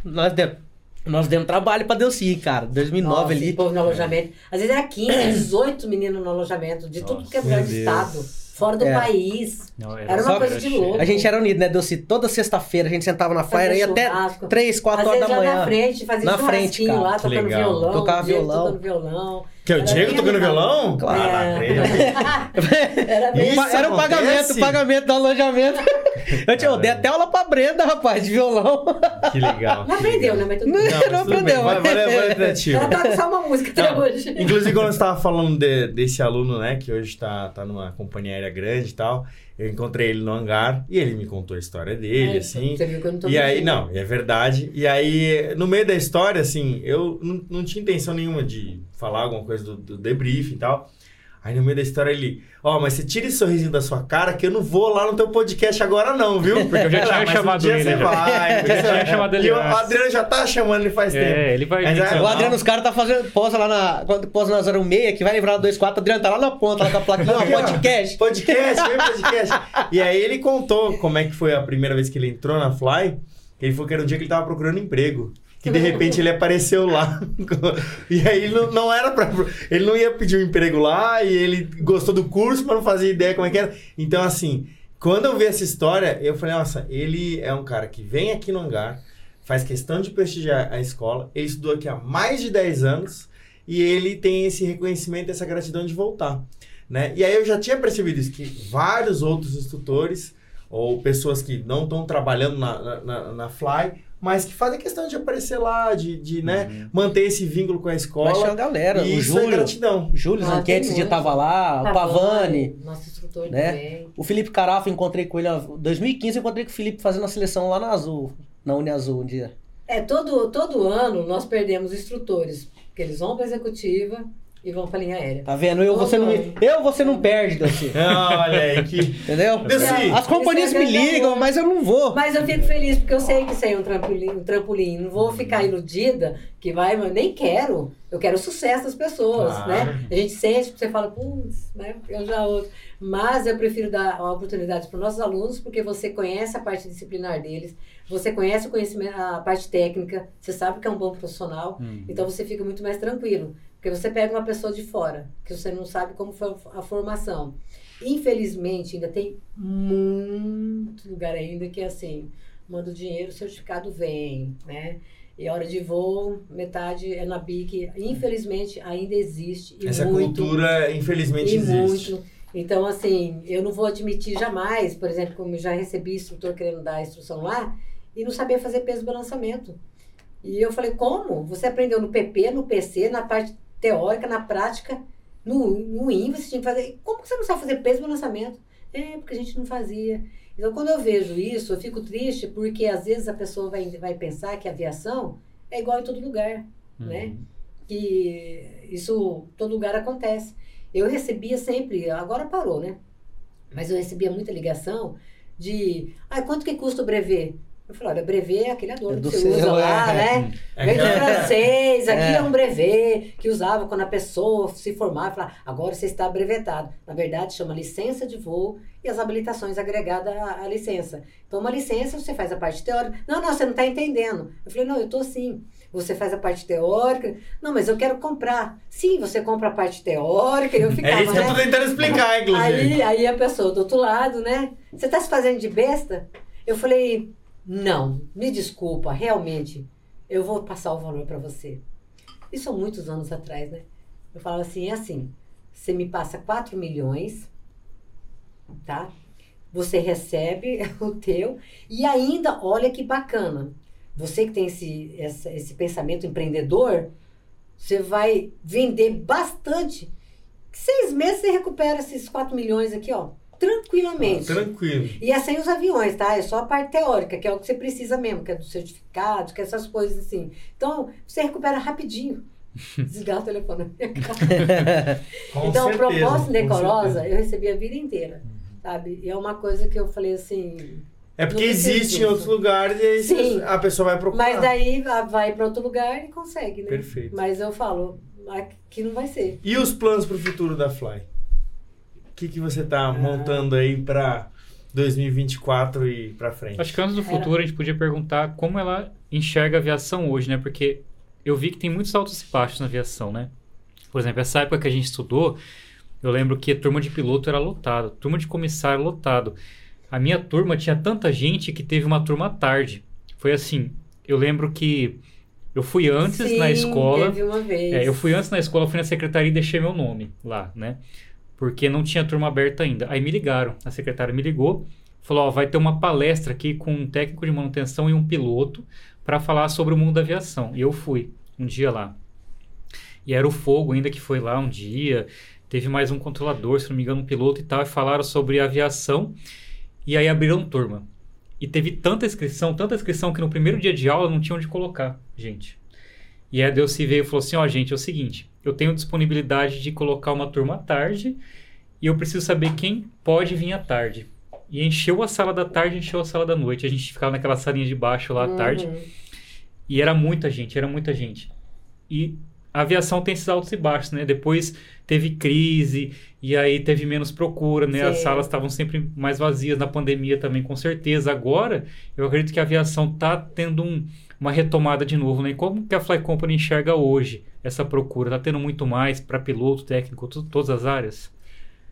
Nós demos, nós demos trabalho pra Delci, cara. 2009 Nossa, ali. povo no alojamento. Às vezes era 15, 18 [COUGHS] meninos no alojamento, de tudo que é lugar de estado, fora do É. país. Não, Era uma Só coisa de louco. A gente era unido, né, Delci? Toda sexta-feira a gente sentava na fire e até churrasco. 3, 4 Às horas da manhã. na frente, fazia Na frente, cara. lá, tocando violão. Tocava violão. Tocando violão. Que é o Era Diego tocando violão? Claro. Ah, É. Era [LAUGHS] Era bem Isso era o pagamento, o pagamento do alojamento. [LAUGHS] Eu, tinha, eu dei até aula pra Brenda, rapaz, de violão. Que legal. Não aprendeu, né? Mas tudo Não, bem. não mas tudo aprendeu, bem. Vai, vai, vai, vai, tentativa. Ela toca só uma música até Não, hoje. Inclusive, quando você estava falando de- desse aluno, né, que hoje está tá numa companhia aérea grande e tal, eu encontrei ele no hangar e ele me contou a história dele, É, assim. Você viu que eu não tô E aí, não, é verdade. E aí, no meio da história, assim, eu não, não tinha intenção nenhuma de falar alguma coisa do, do debriefing e tal. Aí no meio da história ele, ó, mas você tira esse sorrisinho da sua cara que eu não vou lá no teu podcast agora não, viu? [LAUGHS] Porque eu já tinha chamado ele, Você já. vai, Eu já tinha chamado ele E o. Adriano já tá chamando ele faz tempo. É, ele vai Mas é- canal. O Adriano, os caras tá fazendo. Posa lá na. Quando posa na 06, que vai livrar no 24, o Adriano tá lá na ponta, lá com a placa. Não, podcast. Podcast, vem [LAUGHS] podcast. E aí ele contou como é que foi a primeira vez que ele entrou na Fly. que Ele falou que era um dia que ele tava procurando emprego. Que de repente ele apareceu lá. E aí ele não, não era pra. Ele não ia pedir um emprego lá e ele gostou do curso, mas não fazia ideia como é que era. Então, assim, quando eu vi essa história, eu falei, nossa, ele é um cara que vem aqui no hangar, faz questão de prestigiar a escola, ele estudou aqui há mais de 10 anos e ele tem esse reconhecimento, essa gratidão de voltar. Né? E aí eu já tinha percebido isso, que vários outros instrutores ou pessoas que não estão trabalhando na, na- na Fly, mas que fazem questão de aparecer lá, de, de né, manter esse vínculo com a Mas tinha uma escola. galera. E o isso é Júlio. gratidão. Júlio Ah, Zanquete esse dia tava lá, o Pavani. Nosso instrutor né? também. O Felipe Carafa, encontrei com ele. Em 2015 eu encontrei com o Felipe fazendo a seleção lá na Azul, na Uni Azul um dia. É, todo, todo ano nós perdemos instrutores, porque eles vão para executiva e vão para linha aérea. Tá vendo? Eu você não, eu você não perde, Delci. [LAUGHS] Olha aí, que. Entendeu? Delci. As companhias é me ligam, mas eu não vou. Mas eu fico feliz porque eu sei que isso aí é um trampolim, um trampolim. Não vou ficar iludida que vai, mas nem quero. Eu quero o sucesso das pessoas, Claro. né? A gente sente, você fala, putz, né? Eu já outro. Mas eu prefiro dar a oportunidade para os nossos alunos porque você conhece a parte disciplinar deles, você conhece o conhecimento, a parte técnica, você sabe que é um bom profissional, Hum. então você fica muito mais tranquilo. Porque você pega uma pessoa de fora, que você não sabe como foi a formação. Infelizmente, ainda tem muito lugar ainda que é assim, manda o dinheiro, o certificado vem, né? E a hora de voo, metade é na BIC. Infelizmente, ainda existe. E Essa muito, cultura, infelizmente, existe. muito. Então, assim, eu não vou admitir jamais, por exemplo, como eu já recebi instrutor querendo dar a instrução lá, e não sabia fazer peso balançamento. E eu falei, como? Você aprendeu no PP, no PC, na parte teórica, na prática, no, no IN, você tinha que fazer. Como você não sabe fazer peso e balançamento? É, porque a gente não fazia. Então, quando eu vejo isso, eu fico triste, porque às vezes a pessoa vai, vai pensar que a aviação é igual em todo lugar, né? Uhum. que isso todo lugar acontece. Eu recebia sempre, agora parou, né? Mas eu recebia muita ligação de, ah, quanto que custa o brevet? Eu falei, olha, brevet é aquele adorno É que você usa lá, é. né? Vem do É. francês, aqui É. é. um brevet que usava quando a pessoa se formava, falava, agora você está brevetado. Na verdade, chama licença de voo e as habilitações agregadas à, à licença. Então, uma licença, você faz a parte teórica. Não, não, você não está entendendo. Eu falei, não, eu estou sim. Você faz a parte teórica. Não, mas eu quero comprar. Sim, você compra a parte teórica. Eu ficava, É isso que eu né? tô tentando explicar, inclusive. Aí, aí a pessoa do outro lado, né? Você tá se fazendo de besta? Eu falei, não, me desculpa, realmente, eu vou passar o valor para você. Isso há muitos anos atrás, né? Eu falo assim, é assim, você me passa 4 milhões tá? Você recebe [LAUGHS] o teu e ainda, olha que bacana. Você que tem esse, essa- esse pensamento empreendedor, você vai vender bastante. Seis meses você recupera esses 4 milhões aqui, ó. Tranquilamente. Tranquilo. E é sem os aviões, tá? É só a parte teórica, que é o que você precisa mesmo, que é do certificado, que é essas coisas assim. Então, você recupera rapidinho. [LAUGHS] Desligar o telefone. [LAUGHS] Com então, certeza, o propósito com decorosa, certeza. eu recebi a vida inteira, sabe? E é uma coisa que eu falei assim... É porque existe em outros lugares e aí Sim. a pessoa vai procurar. Mas daí va- vai para outro lugar e consegue, né? Perfeito. Mas eu falo, aqui não vai ser. E os planos para o futuro da Fly? O que, que você tá Ah. montando aí para 2024 e para frente? Acho que antes do Era. futuro a gente podia perguntar como ela enxerga a aviação hoje, né? Porque eu vi que tem muitos altos e baixos na aviação, né? Por exemplo, essa época que a gente estudou, eu lembro que a turma de piloto era lotada, turma de comissário lotado. A minha turma tinha tanta gente que teve uma turma à tarde. Foi assim, eu lembro que eu fui antes Sim, na escola, teve uma vez. é, eu fui antes na escola, fui na secretaria e deixei meu nome lá, né? Porque não tinha turma aberta ainda. Aí me ligaram, a secretária me ligou, falou: vai ter uma palestra aqui com um técnico de manutenção e um piloto para falar sobre o mundo da aviação. E eu fui um dia lá. E era o Fogo ainda que foi lá um dia. Teve mais um controlador, se não me engano, um piloto e tal. E falaram sobre aviação. E aí abriram turma. E teve tanta inscrição, tanta inscrição que no primeiro dia de aula não tinha onde colocar, gente. E aí a Delci veio e falou assim, ó, gente, é o seguinte, eu tenho disponibilidade de colocar uma turma à tarde e eu preciso saber quem pode vir à tarde. E encheu a sala da tarde, encheu a sala da noite. A gente ficava naquela salinha de baixo lá à tarde. Uhum. E era muita gente, era muita gente. E a aviação tem esses altos e baixos, né? Depois teve crise, e aí teve menos procura, né? As Sim. salas estavam sempre mais vazias na pandemia também, com certeza. Agora, eu acredito que a aviação tá tendo um- uma retomada de novo, né? E como que a Fly Company enxerga hoje essa procura? Tá tendo muito mais para piloto, técnico, todas as áreas?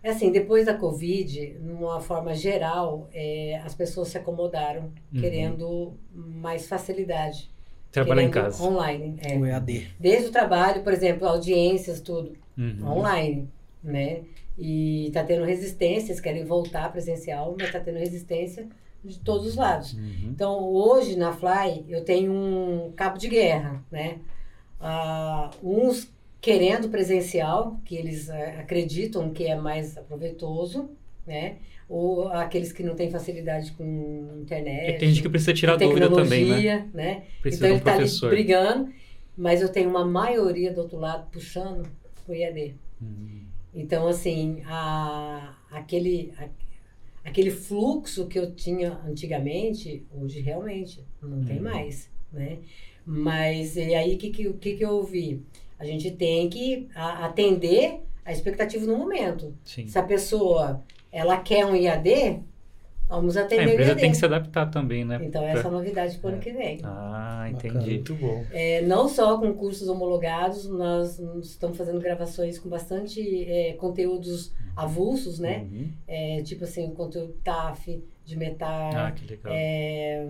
É assim, depois da Covid, numa forma geral, é, as pessoas se acomodaram, Uhum. querendo mais facilidade. Trabalhar em casa. Online. é. O EAD. Desde o trabalho, por exemplo, audiências, tudo. Uhum. online, né? E tá tendo resistências, querem voltar presencial, mas tá tendo resistência de todos os lados. Uhum. Então, hoje na Fly, eu tenho um cabo de guerra, né? Ah, uns querendo presencial, que eles eh, acreditam que é mais aproveitoso, né? Ou aqueles que não têm facilidade com internet. E tem gente que precisa tirar dúvida também, né? né? Precisa então um ele tá ali brigando, mas eu tenho uma maioria do outro lado puxando o IAD. Uhum. Então, assim, a, aquele, a- aquele fluxo que eu tinha antigamente, hoje realmente não tem Uhum. mais, né? Mas e aí, o que, que, o que, que eu ouvi? A gente tem que atender a expectativa no momento. Sim. Se a pessoa, ela quer um IAD, vamos A atender o empresa tem que se adaptar também, né? Então, essa é a novidade para o ano É. que vem. Ah, Bacana. entendi. Muito bom. É, não só com cursos homologados, nós estamos fazendo gravações com bastante é, conteúdos avulsos, né? Uhum. É, tipo assim, o conteúdo TAF, de metar, Ah, que legal. é,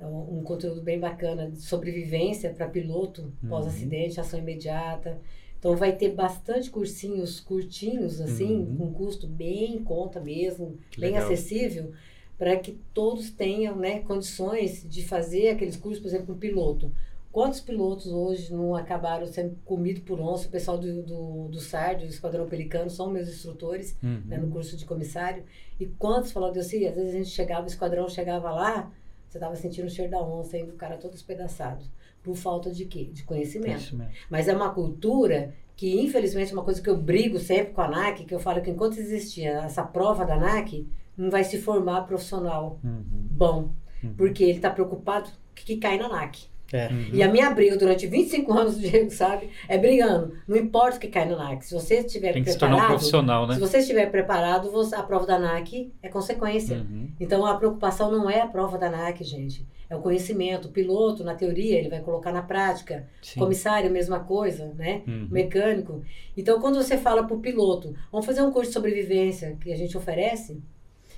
um, um conteúdo bem bacana de sobrevivência para piloto Uhum. pós-acidente, ação imediata. Então vai ter bastante cursinhos curtinhos, assim, Uhum. com custo bem em conta mesmo, Que bem legal. acessível, para que todos tenham né, condições de fazer aqueles cursos, por exemplo, um piloto. Quantos pilotos hoje não acabaram sendo comidos por onça? O pessoal do, do, do SAR, do Esquadrão Pelicano, são meus instrutores Uhum. né, no curso de comissário. E quantos falaram, Deus, às vezes a gente chegava, o esquadrão chegava lá, você tava sentindo o cheiro da onça, ainda o cara todo espedaçado. Por falta de quê? De conhecimento. Conhecimento. Mas é uma cultura que, infelizmente, é uma coisa que eu brigo sempre com a ANAC, que eu falo que enquanto existia essa prova da ANAC, não vai se formar profissional Uhum. bom. Uhum. Porque ele está preocupado que, que cai na ANAC. É. Uhum. E a minha briga durante 25 anos, Diego, sabe? É brigando. Não importa o que cai na ANAC. Se você estiver Tem que se tornar um preparado... profissional, né? Se você estiver preparado, você- a prova da ANAC é consequência. Uhum. Então a preocupação não é a prova da ANAC, gente. É o conhecimento. O piloto, na teoria, ele vai colocar na prática. Sim. Comissário, mesma coisa, né? Uhum. Mecânico. Então, quando você fala para o piloto, vamos fazer um curso de sobrevivência que a gente oferece,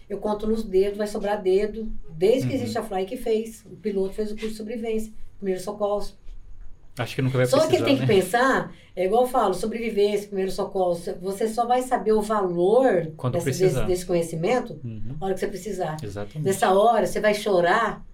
eu conto nos dedos, vai sobrar dedo, desde que Uhum. existe a Fly que fez. O piloto fez o curso de sobrevivência, primeiros socorros. Acho que nunca vai Só precisar, que tem que né? pensar, é igual eu falo, sobrevivência, primeiro socorro, você só vai saber o valor Quando desse, precisar. desse, desse conhecimento Uhum, na hora que você precisar. Exatamente. Nessa hora, você vai chorar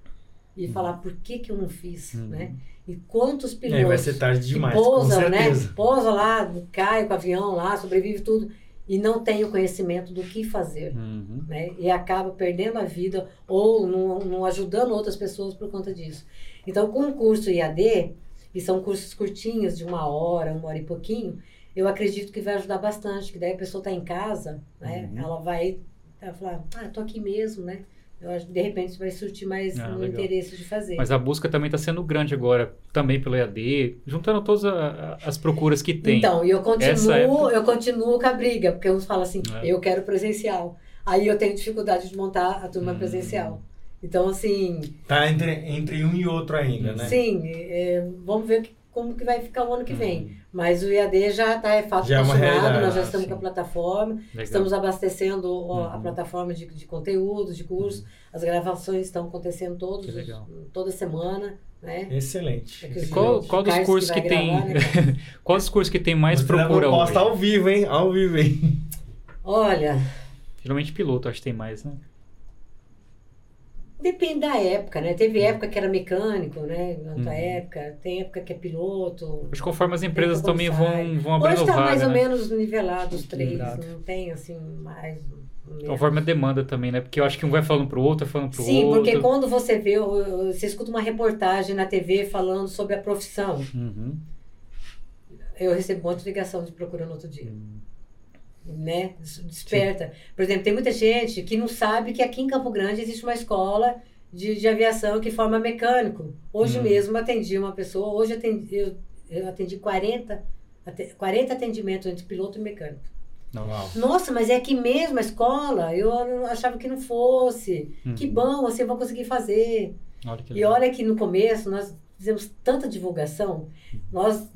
e falar por que, que eu não fiz, Uhum. né? E quantos pilotos aí vai ser tarde demais, que pousam, com né? Pousa lá, cai com o avião lá, sobrevive tudo e não tem o conhecimento do que fazer. Uhum. Né? E acaba perdendo a vida ou não, não ajudando outras pessoas por conta disso. Então, com o curso IAD, e são cursos curtinhos, de uma hora, uma hora e pouquinho, eu acredito que vai ajudar bastante, que daí a pessoa está em casa, né? Uhum. Ela vai ela falar, ah, tô aqui mesmo, né? Eu acho que de repente vai surtir mais Ah, um legal. interesse de fazer. Mas a busca também está sendo grande agora, também pelo EAD, juntando todas a- a- as procuras que tem. Então, e eu continuo, época- eu continuo com a briga, porque uns falam assim, É. eu quero presencial. Aí eu tenho dificuldade de montar a turma Hum. presencial. Então, assim, Tá entre, entre um e outro ainda, né? sim, é, vamos ver que- como que vai ficar o ano que vem. Mas o IAD já está, é fato Já é uma consumado, realidade, nós já estamos sim. com a plataforma, Legal. estamos abastecendo ó, a Uhum. plataforma de, de conteúdos, de cursos, as gravações estão acontecendo todos, Que toda semana, né? Excelente. É que qual- qual dos cursos vai que tem- gravar, né, [LAUGHS] cara? Quais os cursos que tem mais Você procura hoje? ao vivo, hein? Ao vivo, hein? Olha, Geralmente piloto, acho que tem mais, né? Depende da época, né? Teve época que era mecânico, né? Na outra Uhum. época. Tem época que é piloto. Hoje, conforme as empresas também vão, vão abrindo Hoje está mais ou né? menos nivelado os três. Não tem, assim, mais... menos. Conforme a demanda também, né? Porque eu acho que um vai falando pro outro, vai falando pro Sim, outro. porque quando você vê, você escuta uma reportagem na TV falando sobre a profissão, Uhum. eu recebo um monte de ligação de procurando outro dia. Hum. Né? Des- Desperta. Por exemplo, tem muita gente que não sabe que aqui em Campo Grande existe uma escola de, de aviação que forma mecânico. Hoje Hum. mesmo atendi uma pessoa, hoje atendi, eu, eu atendi 40, ate- 40 atendimentos entre piloto e mecânico. Não. Uau. Nossa, mas é aqui mesmo a escola? Eu achava que não fosse. Que Uhum. bom, você vai conseguir fazer. Olha que E olha que no começo nós fizemos tanta divulgação. Nós,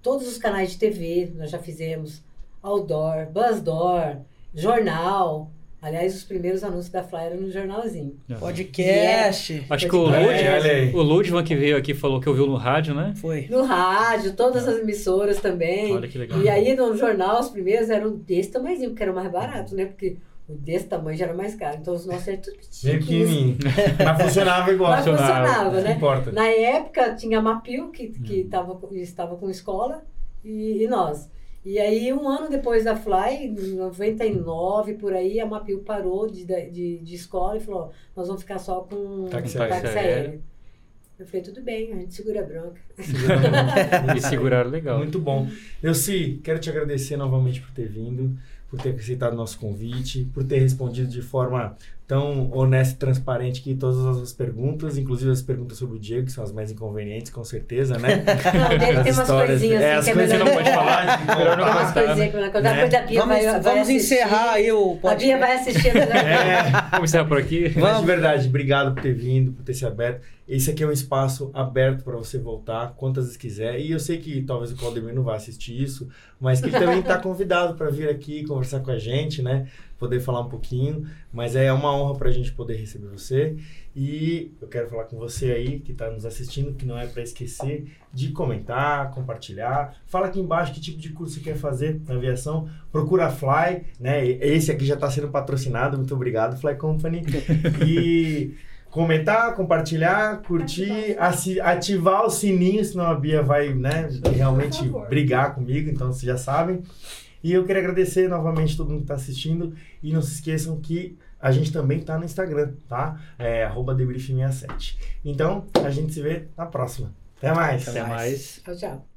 todos os canais de TV, nós já fizemos outdoor, buzzdoor, jornal. Aliás, os primeiros anúncios da Fly eram no jornalzinho. Uhum. Podcast. Acho que o Podcast. Lud, É, olha aí. o Ludvan que veio aqui falou que ouviu no rádio, né? Foi. No rádio, todas as emissoras também. Olha que legal. E aí no jornal, os primeiros eram desse tamanhozinho, porque era mais barato, né? Porque o desse tamanho já era mais caro. Então os nossos eram tudo pequenininho. Mas funcionava igual. Mas funcionava. funcionava, Não né? importa. Na época tinha a Mapil, que, que Hum. tava, estava com escola, e, e nós. E aí, um ano depois da Fly, em 99, por aí, a Mapil parou de, de, de escola e falou, nós vamos ficar só com Táxi táxi, aéreo. aéreo. Eu falei, tudo bem, a gente segura a bronca. [LAUGHS] E seguraram legal. Muito bom. Elci, quero te agradecer novamente por ter vindo, por ter aceitado nosso convite, por ter respondido de forma tão honesta e transparente que todas as perguntas, inclusive as perguntas sobre o Diego, que são as mais inconvenientes, com certeza, né? [LAUGHS] Não, dele As tem umas coisinhas é, assim as que é coisas melhor não pode falar, Melhor não contar. Umas comentar, coisinhas que Né? Bia Vamos, vai, vai vamos assistir. encerrar aí o A Bia podcast. vai assistir. né? [LAUGHS] É, Vamos encerrar por aqui? Mas de verdade, obrigado por ter vindo, por ter se aberto. Esse aqui é um espaço aberto para você voltar quantas vezes quiser. E eu sei que talvez o Claudemir não vá assistir isso, mas que ele também está convidado para vir aqui conversar com a gente, né? Poder falar um pouquinho. Mas é uma honra para a gente poder receber você. E eu quero falar com você aí que está nos assistindo, que não é para esquecer de comentar, compartilhar. Fala aqui embaixo que tipo de curso você quer fazer na aviação. Procura a Fly, né? Esse aqui já está sendo patrocinado. Muito obrigado, Fly Company. [LAUGHS] E comentar, compartilhar, curtir, ativar o sininho, senão a Bia vai, né, realmente brigar comigo, então vocês já sabem. E eu queria agradecer novamente todo mundo que está assistindo e não se esqueçam que a gente também está no Instagram, tá? É arroba debrief67. Então, a gente se vê na próxima. Até mais! Até mais. Tchau, tchau.